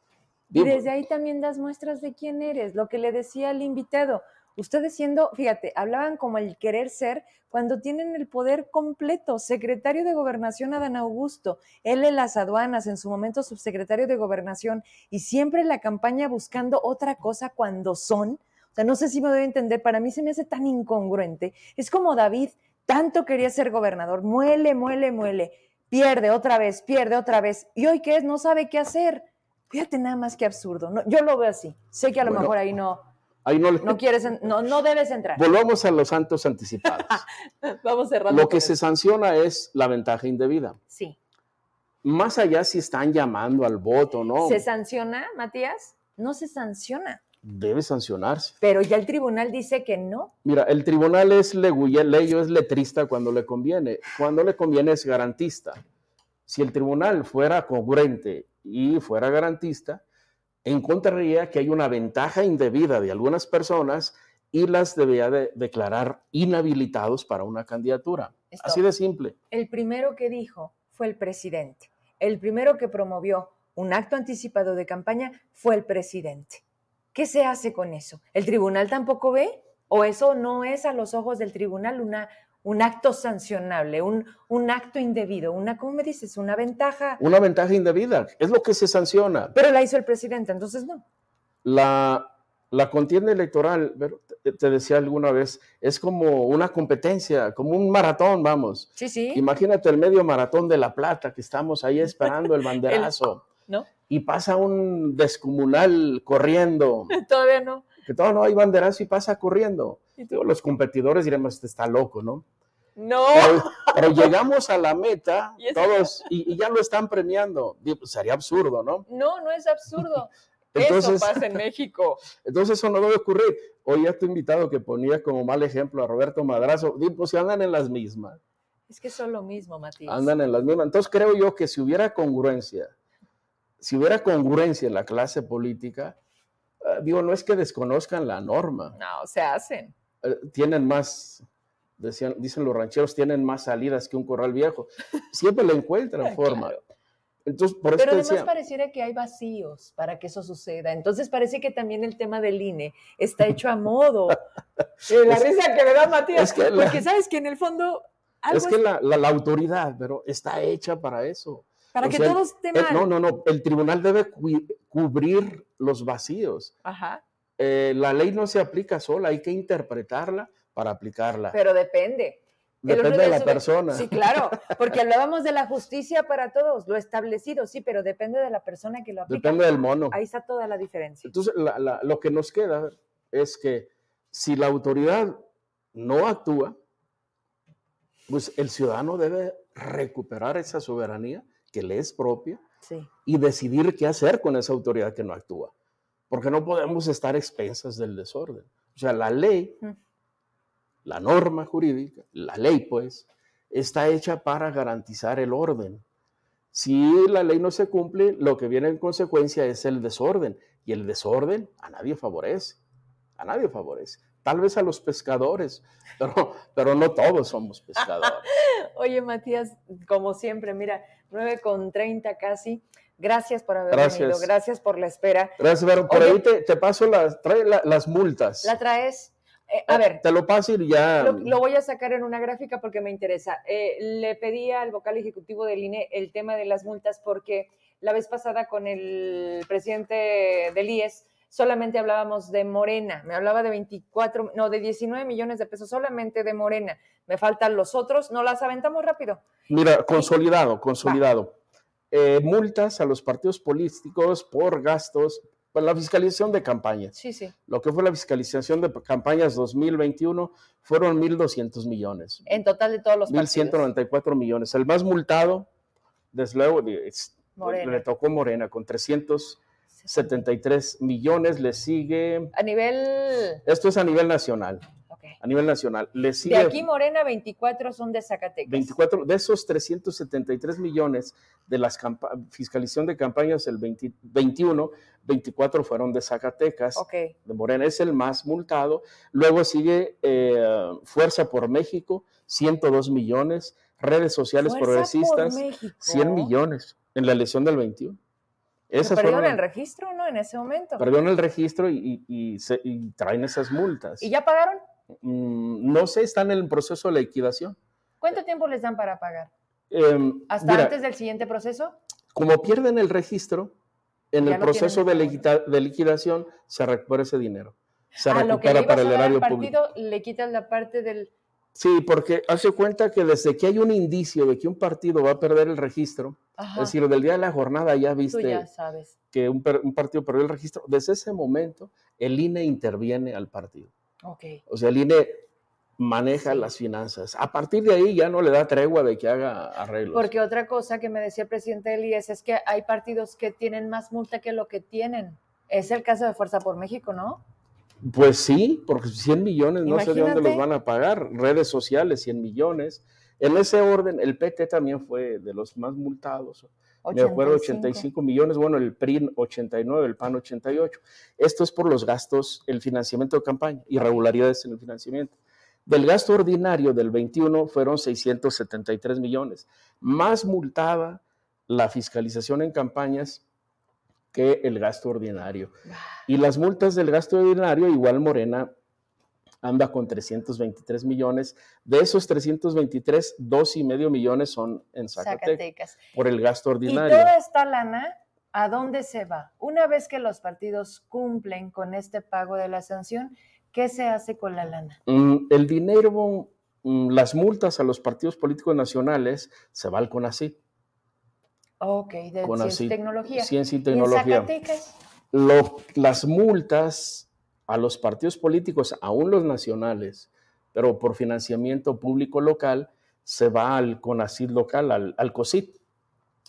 Y desde ahí también das muestras de quién eres, lo que le decía al invitado. Ustedes siendo, fíjate, hablaban como el querer ser cuando tienen el poder completo. Secretario de Gobernación Adán Augusto, él en las aduanas, en su momento subsecretario de Gobernación, y siempre la campaña buscando otra cosa cuando son. O sea, no sé si me doy a entender, para mí se me hace tan incongruente. Es como David, tanto quería ser gobernador, muele, muele, muele, pierde otra vez, pierde otra vez, y hoy qué es, no sabe qué hacer. Fíjate nada más que absurdo. No, yo lo veo así. Sé que a lo mejor ahí no, no, quieres, no, no debes entrar. Volvamos a los santos anticipados. Vamos cerrando. Lo que se sanciona es la ventaja indebida. Sí. Más allá si están llamando al voto, ¿no? ¿Se sanciona, Matías? No se sanciona. Debe sancionarse. Pero ya el tribunal dice que no. Mira, el tribunal es leguleyo, es letrista cuando le conviene. Cuando le conviene es garantista. Si el tribunal fuera congruente y fuera garantista, encontraría que hay una ventaja indebida de algunas personas y las debía de declarar inhabilitados para una candidatura. Así de simple. El primero que dijo fue el presidente. El primero que promovió un acto anticipado de campaña fue el presidente. ¿Qué se hace con eso? ¿El tribunal tampoco ve? ¿O eso no es a los ojos del tribunal una, un acto sancionable, un, un acto indebido, una, ¿cómo me dices? Una ventaja. Una ventaja indebida, es lo que se sanciona. Pero la hizo el presidente, entonces no. La, la contienda electoral, te decía alguna vez, es como una competencia, como un maratón, vamos. Sí, sí. Imagínate el medio maratón de La Plata, que estamos ahí esperando el banderazo. ¿No? Y pasa un descomunal corriendo. Todavía no. Que todavía no hay banderazo y pasa corriendo. ¿Y los competidores diremos, este está loco, ¿no? No. Pero, llegamos a la meta, todos, y, ya lo están premiando. Pues, sería absurdo, ¿no? No, no es absurdo. eso pasa en México. Entonces eso no debe ocurrir. Hoy a tu invitado que ponía como mal ejemplo a Roberto Madrazo, pues si andan en las mismas. Es que son lo mismo, Matías. Andan en las mismas. Entonces creo yo que si hubiera congruencia, si hubiera congruencia en la clase política, eh, digo, no es que desconozcan la norma. No, se hacen. Eh, tienen más, decían, dicen los rancheros, tienen más salidas que un corral viejo. Siempre le encuentran forma. Entonces, por Pero además pareciera que hay vacíos para que eso suceda. Entonces parece que también el tema del INE está hecho a modo. la risa que me da Matías, porque sabes que en el fondo... es que la, la, autoridad, pero está hecha para eso. Para que todos estén mal. no, no, no. El tribunal debe cubrir los vacíos. Ajá. Eh, la ley no se aplica sola, hay que interpretarla para aplicarla. Pero depende. Depende de la persona. Sí, claro, porque hablábamos de la justicia para todos, lo establecido, sí, pero depende de la persona que lo aplica. Depende del mono. Ahí está toda la diferencia. Entonces, lo que nos queda es que si la autoridad no actúa, pues el ciudadano debe recuperar esa soberanía que le es propia y decidir qué hacer con esa autoridad que no actúa porque no podemos estar expensas del desorden. O sea, la ley, la norma jurídica, la ley pues, está hecha para garantizar el orden. Si la ley no se cumple, lo que viene en consecuencia es el desorden. Y el desorden a nadie favorece. A nadie favorece. Tal vez a los pescadores, pero, pero no todos somos pescadores. Oye, Matías, como siempre, mira, 9 con 30 casi. Gracias por haber venido, gracias por la espera. Gracias, pero por ahí te, paso las, trae las multas. ¿La traes? Eh, a ver. Te lo paso y ya. Lo, voy a sacar en una gráfica porque me interesa. Eh, le pedí al vocal ejecutivo del INE el tema de las multas porque la vez pasada con el presidente del IES solamente hablábamos de Morena. Me hablaba de 24, no, de 19 millones de pesos solamente de Morena. Me faltan los otros. No las aventamos rápido. Mira, consolidado, consolidado. Eh, multas a los partidos políticos por gastos, por la fiscalización de campañas. Sí, sí. Lo que fue la fiscalización de campañas 2021 fueron 1.200 millones. En total de todos los 1.194 millones. El más multado, desde luego, le tocó Morena con 373 millones. Le sigue. A nivel. Esto es a nivel nacional a nivel nacional. Le de aquí Morena, 24 son de Zacatecas. 24, de esos 373 millones de la fiscalización de campañas, el 21, 24 fueron de Zacatecas, de Morena, es el más multado. Luego sigue eh, Fuerza por México, 102 millones, redes sociales progresistas, 100 millones en la elección del 21. Perdieron el registro, ¿no? En ese momento. Perdieron el registro y, y, traen esas multas. ¿Y ya pagaron? Mm, no sé, están en el proceso de liquidación. ¿Cuánto tiempo les dan para pagar? Em, ¿Hasta antes del siguiente proceso? Como pierden el registro, en el proceso de, liquidación se recupera ese dinero. Se recupera para el erario público. Le quitan la parte del... Sí, porque hace cuenta que desde que hay un indicio de que un partido va a perder el registro, es decir, del día de la jornada ya viste que un, un partido perdió el registro, desde ese momento el INE interviene al partido. O sea, el INE maneja las finanzas. A partir de ahí ya no le da tregua de que haga arreglos. Porque otra cosa que me decía el presidente del IES es que hay partidos que tienen más multa que lo que tienen. Es el caso de Fuerza por México, ¿no? Pues sí, porque 100 millones no sé de dónde los van a pagar. Redes sociales, 100 millones. En ese orden, el PT también fue de los más multados. Me acuerdo, 85 millones, bueno, el PRI 89, el PAN 88. Esto es por los gastos, el financiamiento de campaña, irregularidades en el financiamiento. Del gasto ordinario del 21 fueron 673 millones, más multada la fiscalización en campañas que el gasto ordinario. Y las multas del gasto ordinario, igual Morena anda con 323 millones. De esos 323, dos y medio millones son en Zacatecas, por el gasto ordinario. ¿Y toda esta lana a dónde se va? Una vez que los partidos cumplen con este pago de la sanción, ¿qué se hace con la lana? Mm, el dinero, mm, las multas a los partidos políticos nacionales se va al CONACYT. Ok, de ciencia y tecnología. Ciencia y tecnología. en Zacatecas? las multas a los partidos políticos, aún los nacionales, pero por financiamiento público local, se va al CONACID local, al, al COSIT,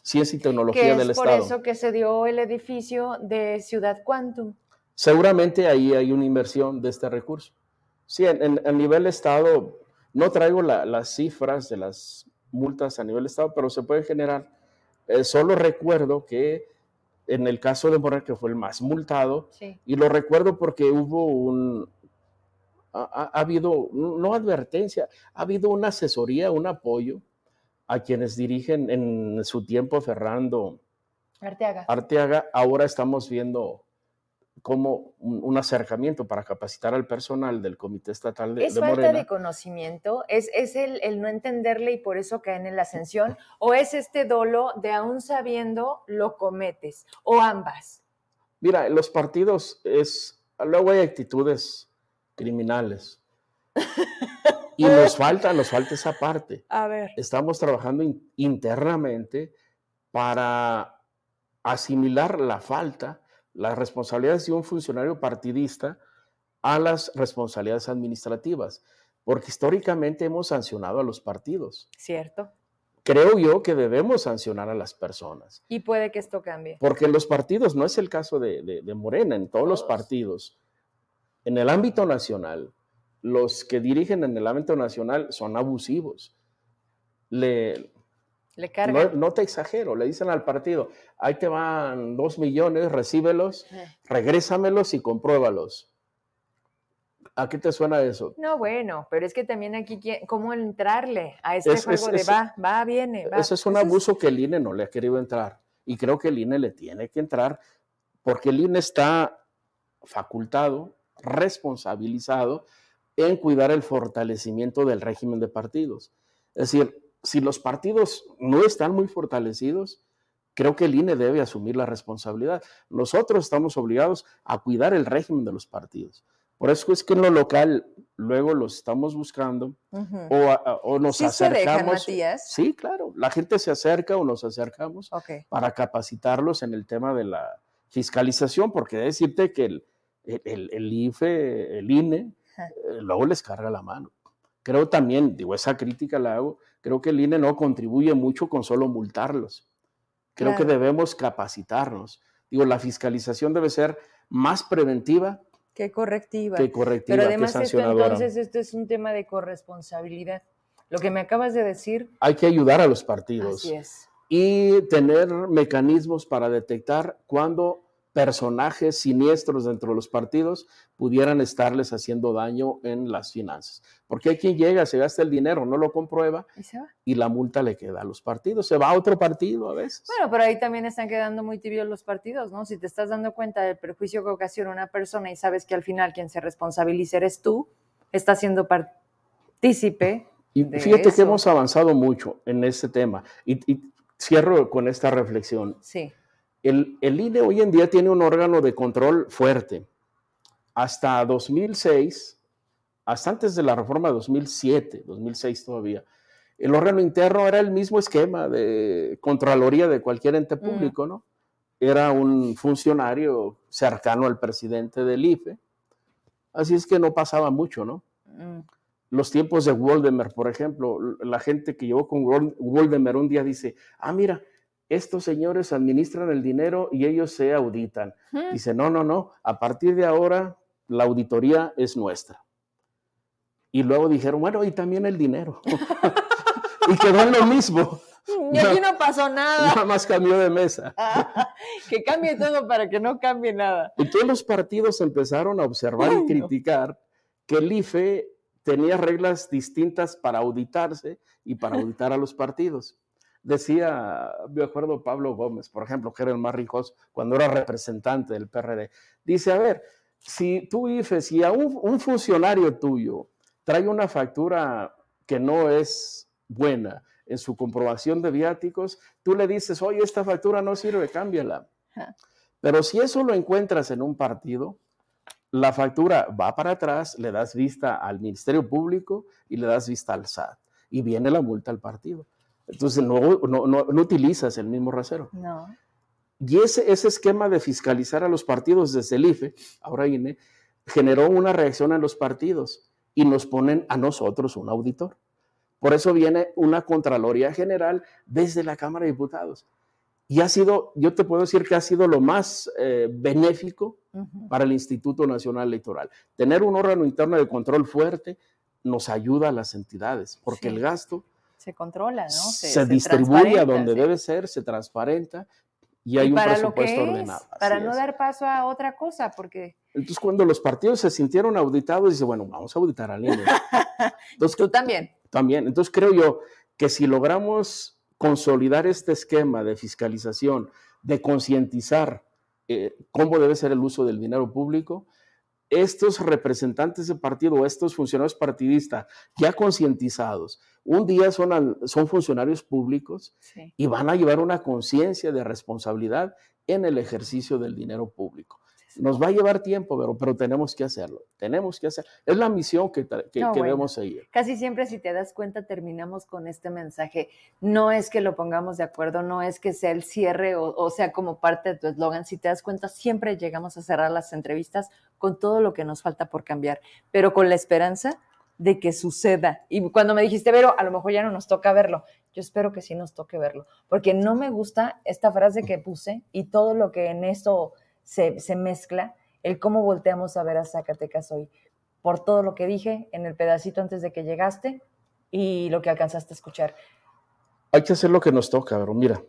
Ciencia y Tecnología del Estado. por eso que se dio el edificio de Ciudad Quantum. Seguramente ahí hay una inversión de este recurso. Sí, en, a nivel Estado, no traigo las cifras de las multas a nivel Estado, pero se puede generar. Eh, solo recuerdo que en el caso de Morena, que fue el más multado, y lo recuerdo porque hubo un, ha, habido, no advertencia, ha habido una asesoría, un apoyo a quienes dirigen en su tiempo Fernando Arteaga. Arteaga. Ahora estamos viendo como un, acercamiento para capacitar al personal del Comité Estatal de, ¿Es falta de conocimiento? ¿Es, es el, el, no entenderle y por eso caen en la ascensión? ¿O es este dolo de aún sabiendo lo cometes? ¿O ambas? Mira, los partidos es... Luego hay actitudes criminales. y nos falta, nos falta esa parte. A ver. Estamos trabajando internamente para asimilar la falta las responsabilidades de un funcionario partidista a las responsabilidades administrativas, porque históricamente hemos sancionado a los partidos. Cierto. Creo yo que debemos sancionar a las personas. Y puede que esto cambie. Porque los partidos, no es el caso de, Morena, en todos, los partidos, en el ámbito nacional, los que dirigen en el ámbito nacional son abusivos. Le, Le. No, te exagero, le dicen al partido, ahí te van dos millones, recíbelos, regrésamelos y compruébalos. ¿A qué te suena eso? No, bueno, pero es que también aquí, ¿cómo entrarle a este juego de va, va, viene, va? Ese es un abuso que el INE no le ha querido entrar. Y creo que el INE le tiene que entrar porque el INE está facultado, responsabilizado en cuidar el fortalecimiento del régimen de partidos. Es decir, si los partidos no están muy fortalecidos, creo que el INE debe asumir la responsabilidad. Nosotros estamos obligados a cuidar el régimen de los partidos. Por eso es que en lo local luego los estamos buscando o, nos acercamos. Sí, claro. La gente se acerca o nos acercamos para capacitarlos en el tema de la fiscalización, porque decirte que el, el, IFE, el INE, eh, luego les carga la mano. Creo también, digo, esa crítica la hago, creo que el INE no contribuye mucho con solo multarlos. Creo que debemos capacitarnos. Digo, la fiscalización debe ser más preventiva. Que correctiva. Que correctiva. Pero además esto, entonces esto es un tema de corresponsabilidad. Lo que me acabas de decir. Hay que ayudar a los partidos. Así es. Y tener mecanismos para detectar cuando personajes siniestros dentro de los partidos pudieran estarles haciendo daño en las finanzas. Porque hay quien llega, se gasta el dinero, no lo comprueba y, la multa le queda a los partidos. Se va a otro partido a veces. Bueno, pero ahí también están quedando muy tibios los partidos, ¿no? Si te estás dando cuenta del perjuicio que ocasiona una persona y sabes que al final quien se responsabiliza eres tú, estás siendo partícipe. Y fíjate que hemos avanzado mucho en este tema. y cierro con esta reflexión. Sí el, INE hoy en día tiene un órgano de control fuerte. Hasta 2006, hasta antes de la reforma de 2007, 2006 todavía, el órgano interno era el mismo esquema de Contraloría de cualquier ente mm. público, ¿no? Era un funcionario cercano al presidente del IFE. Así es que no pasaba mucho, ¿no? Mm. Los tiempos de Woldemer, por ejemplo, la gente que llevó con Woldemer un día dice, ah, mira, estos señores administran el dinero y ellos se auditan. Dice, no, no, no, a partir de ahora la auditoría es nuestra. Y luego dijeron, bueno, y también el dinero. y quedó en lo mismo. Y aquí no, pasó nada. Nada más cambió de mesa. que cambie todo para que no cambie nada. Y todos los partidos empezaron a observar y criticar que el IFE tenía reglas distintas para auditarse y para auditar a los partidos. Decía, me acuerdo Pablo Gómez, por ejemplo, que era el más rico cuando era representante del PRD. Dice, a ver, si tú, IFE, si a un, funcionario tuyo trae una factura que no es buena en su comprobación de viáticos, tú le dices, oye, esta factura no sirve, cámbiala. Pero si eso lo encuentras en un partido, la factura va para atrás, le das vista al Ministerio Público y le das vista al SAT y viene la multa al partido. Entonces no, no, no, utilizas el mismo rasero. No. Y ese, ese esquema de fiscalizar a los partidos desde el IFE, ahora INE, generó una reacción en los partidos y nos ponen a nosotros un auditor. Por eso viene una Contraloría General desde la Cámara de Diputados. Y ha sido, yo te puedo decir que ha sido lo más eh, benéfico para el Instituto Nacional Electoral. Tener un órgano interno de control fuerte nos ayuda a las entidades, porque el gasto se controla, ¿no? Se, distribuye a donde debe ser, se transparenta y hay un presupuesto ordenado. Para no dar paso a otra cosa, porque... Entonces, cuando los partidos se sintieron auditados, dice, bueno, vamos a auditar al INE. Entonces, Tú también. También. Entonces, creo yo que si logramos consolidar este esquema de fiscalización, de concientizar eh, cómo debe ser el uso del dinero público, estos representantes de partido, estos funcionarios partidistas ya concientizados, un día son, son funcionarios públicos y van a llevar una conciencia de responsabilidad en el ejercicio del dinero público. Nos va a llevar tiempo, pero, pero tenemos que hacerlo. Tenemos que hacer. Es la misión que, que, debemos seguir. Casi siempre, si te das cuenta, terminamos con este mensaje. No es que lo pongamos de acuerdo, no es que sea el cierre o, o sea como parte de tu eslogan. Si te das cuenta, siempre llegamos a cerrar las entrevistas con todo lo que nos falta por cambiar, pero con la esperanza de que suceda. Y cuando me dijiste, Vero, a lo mejor ya no nos toca verlo. Yo espero que sí nos toque verlo, porque no me gusta esta frase que puse y todo lo que en esto se, mezcla el cómo volteamos a ver a Zacatecas hoy, por todo lo que dije en el pedacito antes de que llegaste y lo que alcanzaste a escuchar. Hay que hacer lo que nos toca, pero mira,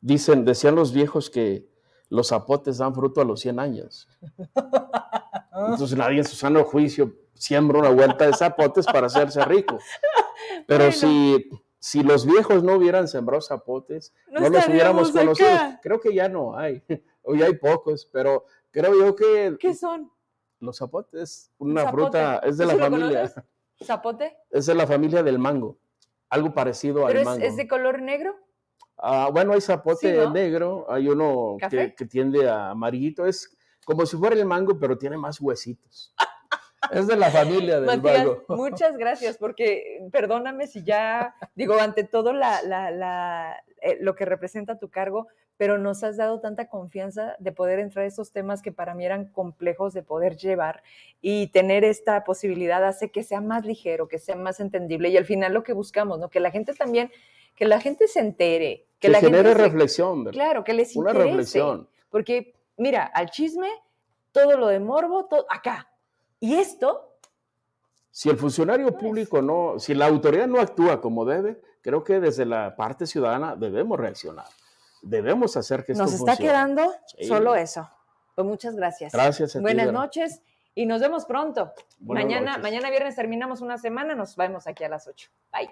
dicen, decían los viejos que los zapotes dan fruto a los 100 años. Entonces nadie en su sano juicio siembra una vuelta de zapotes para hacerse rico. Pero si, si los viejos no hubieran sembrado zapotes, no, los hubiéramos conocido. Creo que ya no hay, ya hay pocos, pero creo yo que... ¿Qué son? Los zapotes, una fruta, es de la familia. ¿Zapote? Es de la familia del mango, algo parecido al mango. Es, de color negro? Ah, bueno, hay zapote negro, hay uno que, que, tiende a amarillito, es como si fuera el mango, pero tiene más huesitos. Es de la familia del Matías, Muchas gracias, porque perdóname si ya, digo, ante todo la, la, la, eh, lo que representa tu cargo, pero nos has dado tanta confianza de poder entrar a esos temas que para mí eran complejos de poder llevar y tener esta posibilidad hace que sea más ligero, que sea más entendible y al final lo que buscamos, ¿no? Que la gente también, que la gente se entere, que, la genere reflexión, ¿verdad? Claro, que les interese. Una reflexión. Porque mira, al chisme, todo lo de morbo, todo acá, y esto... Si el funcionario público no, si la autoridad no actúa como debe, creo que desde la parte ciudadana debemos reaccionar. Debemos hacer que esto Nos está quedando solo eso. Pues muchas gracias. Gracias. Buenas noches y nos vemos pronto. mañana, mañana viernes terminamos una semana, nos vemos aquí a las 8. Bye.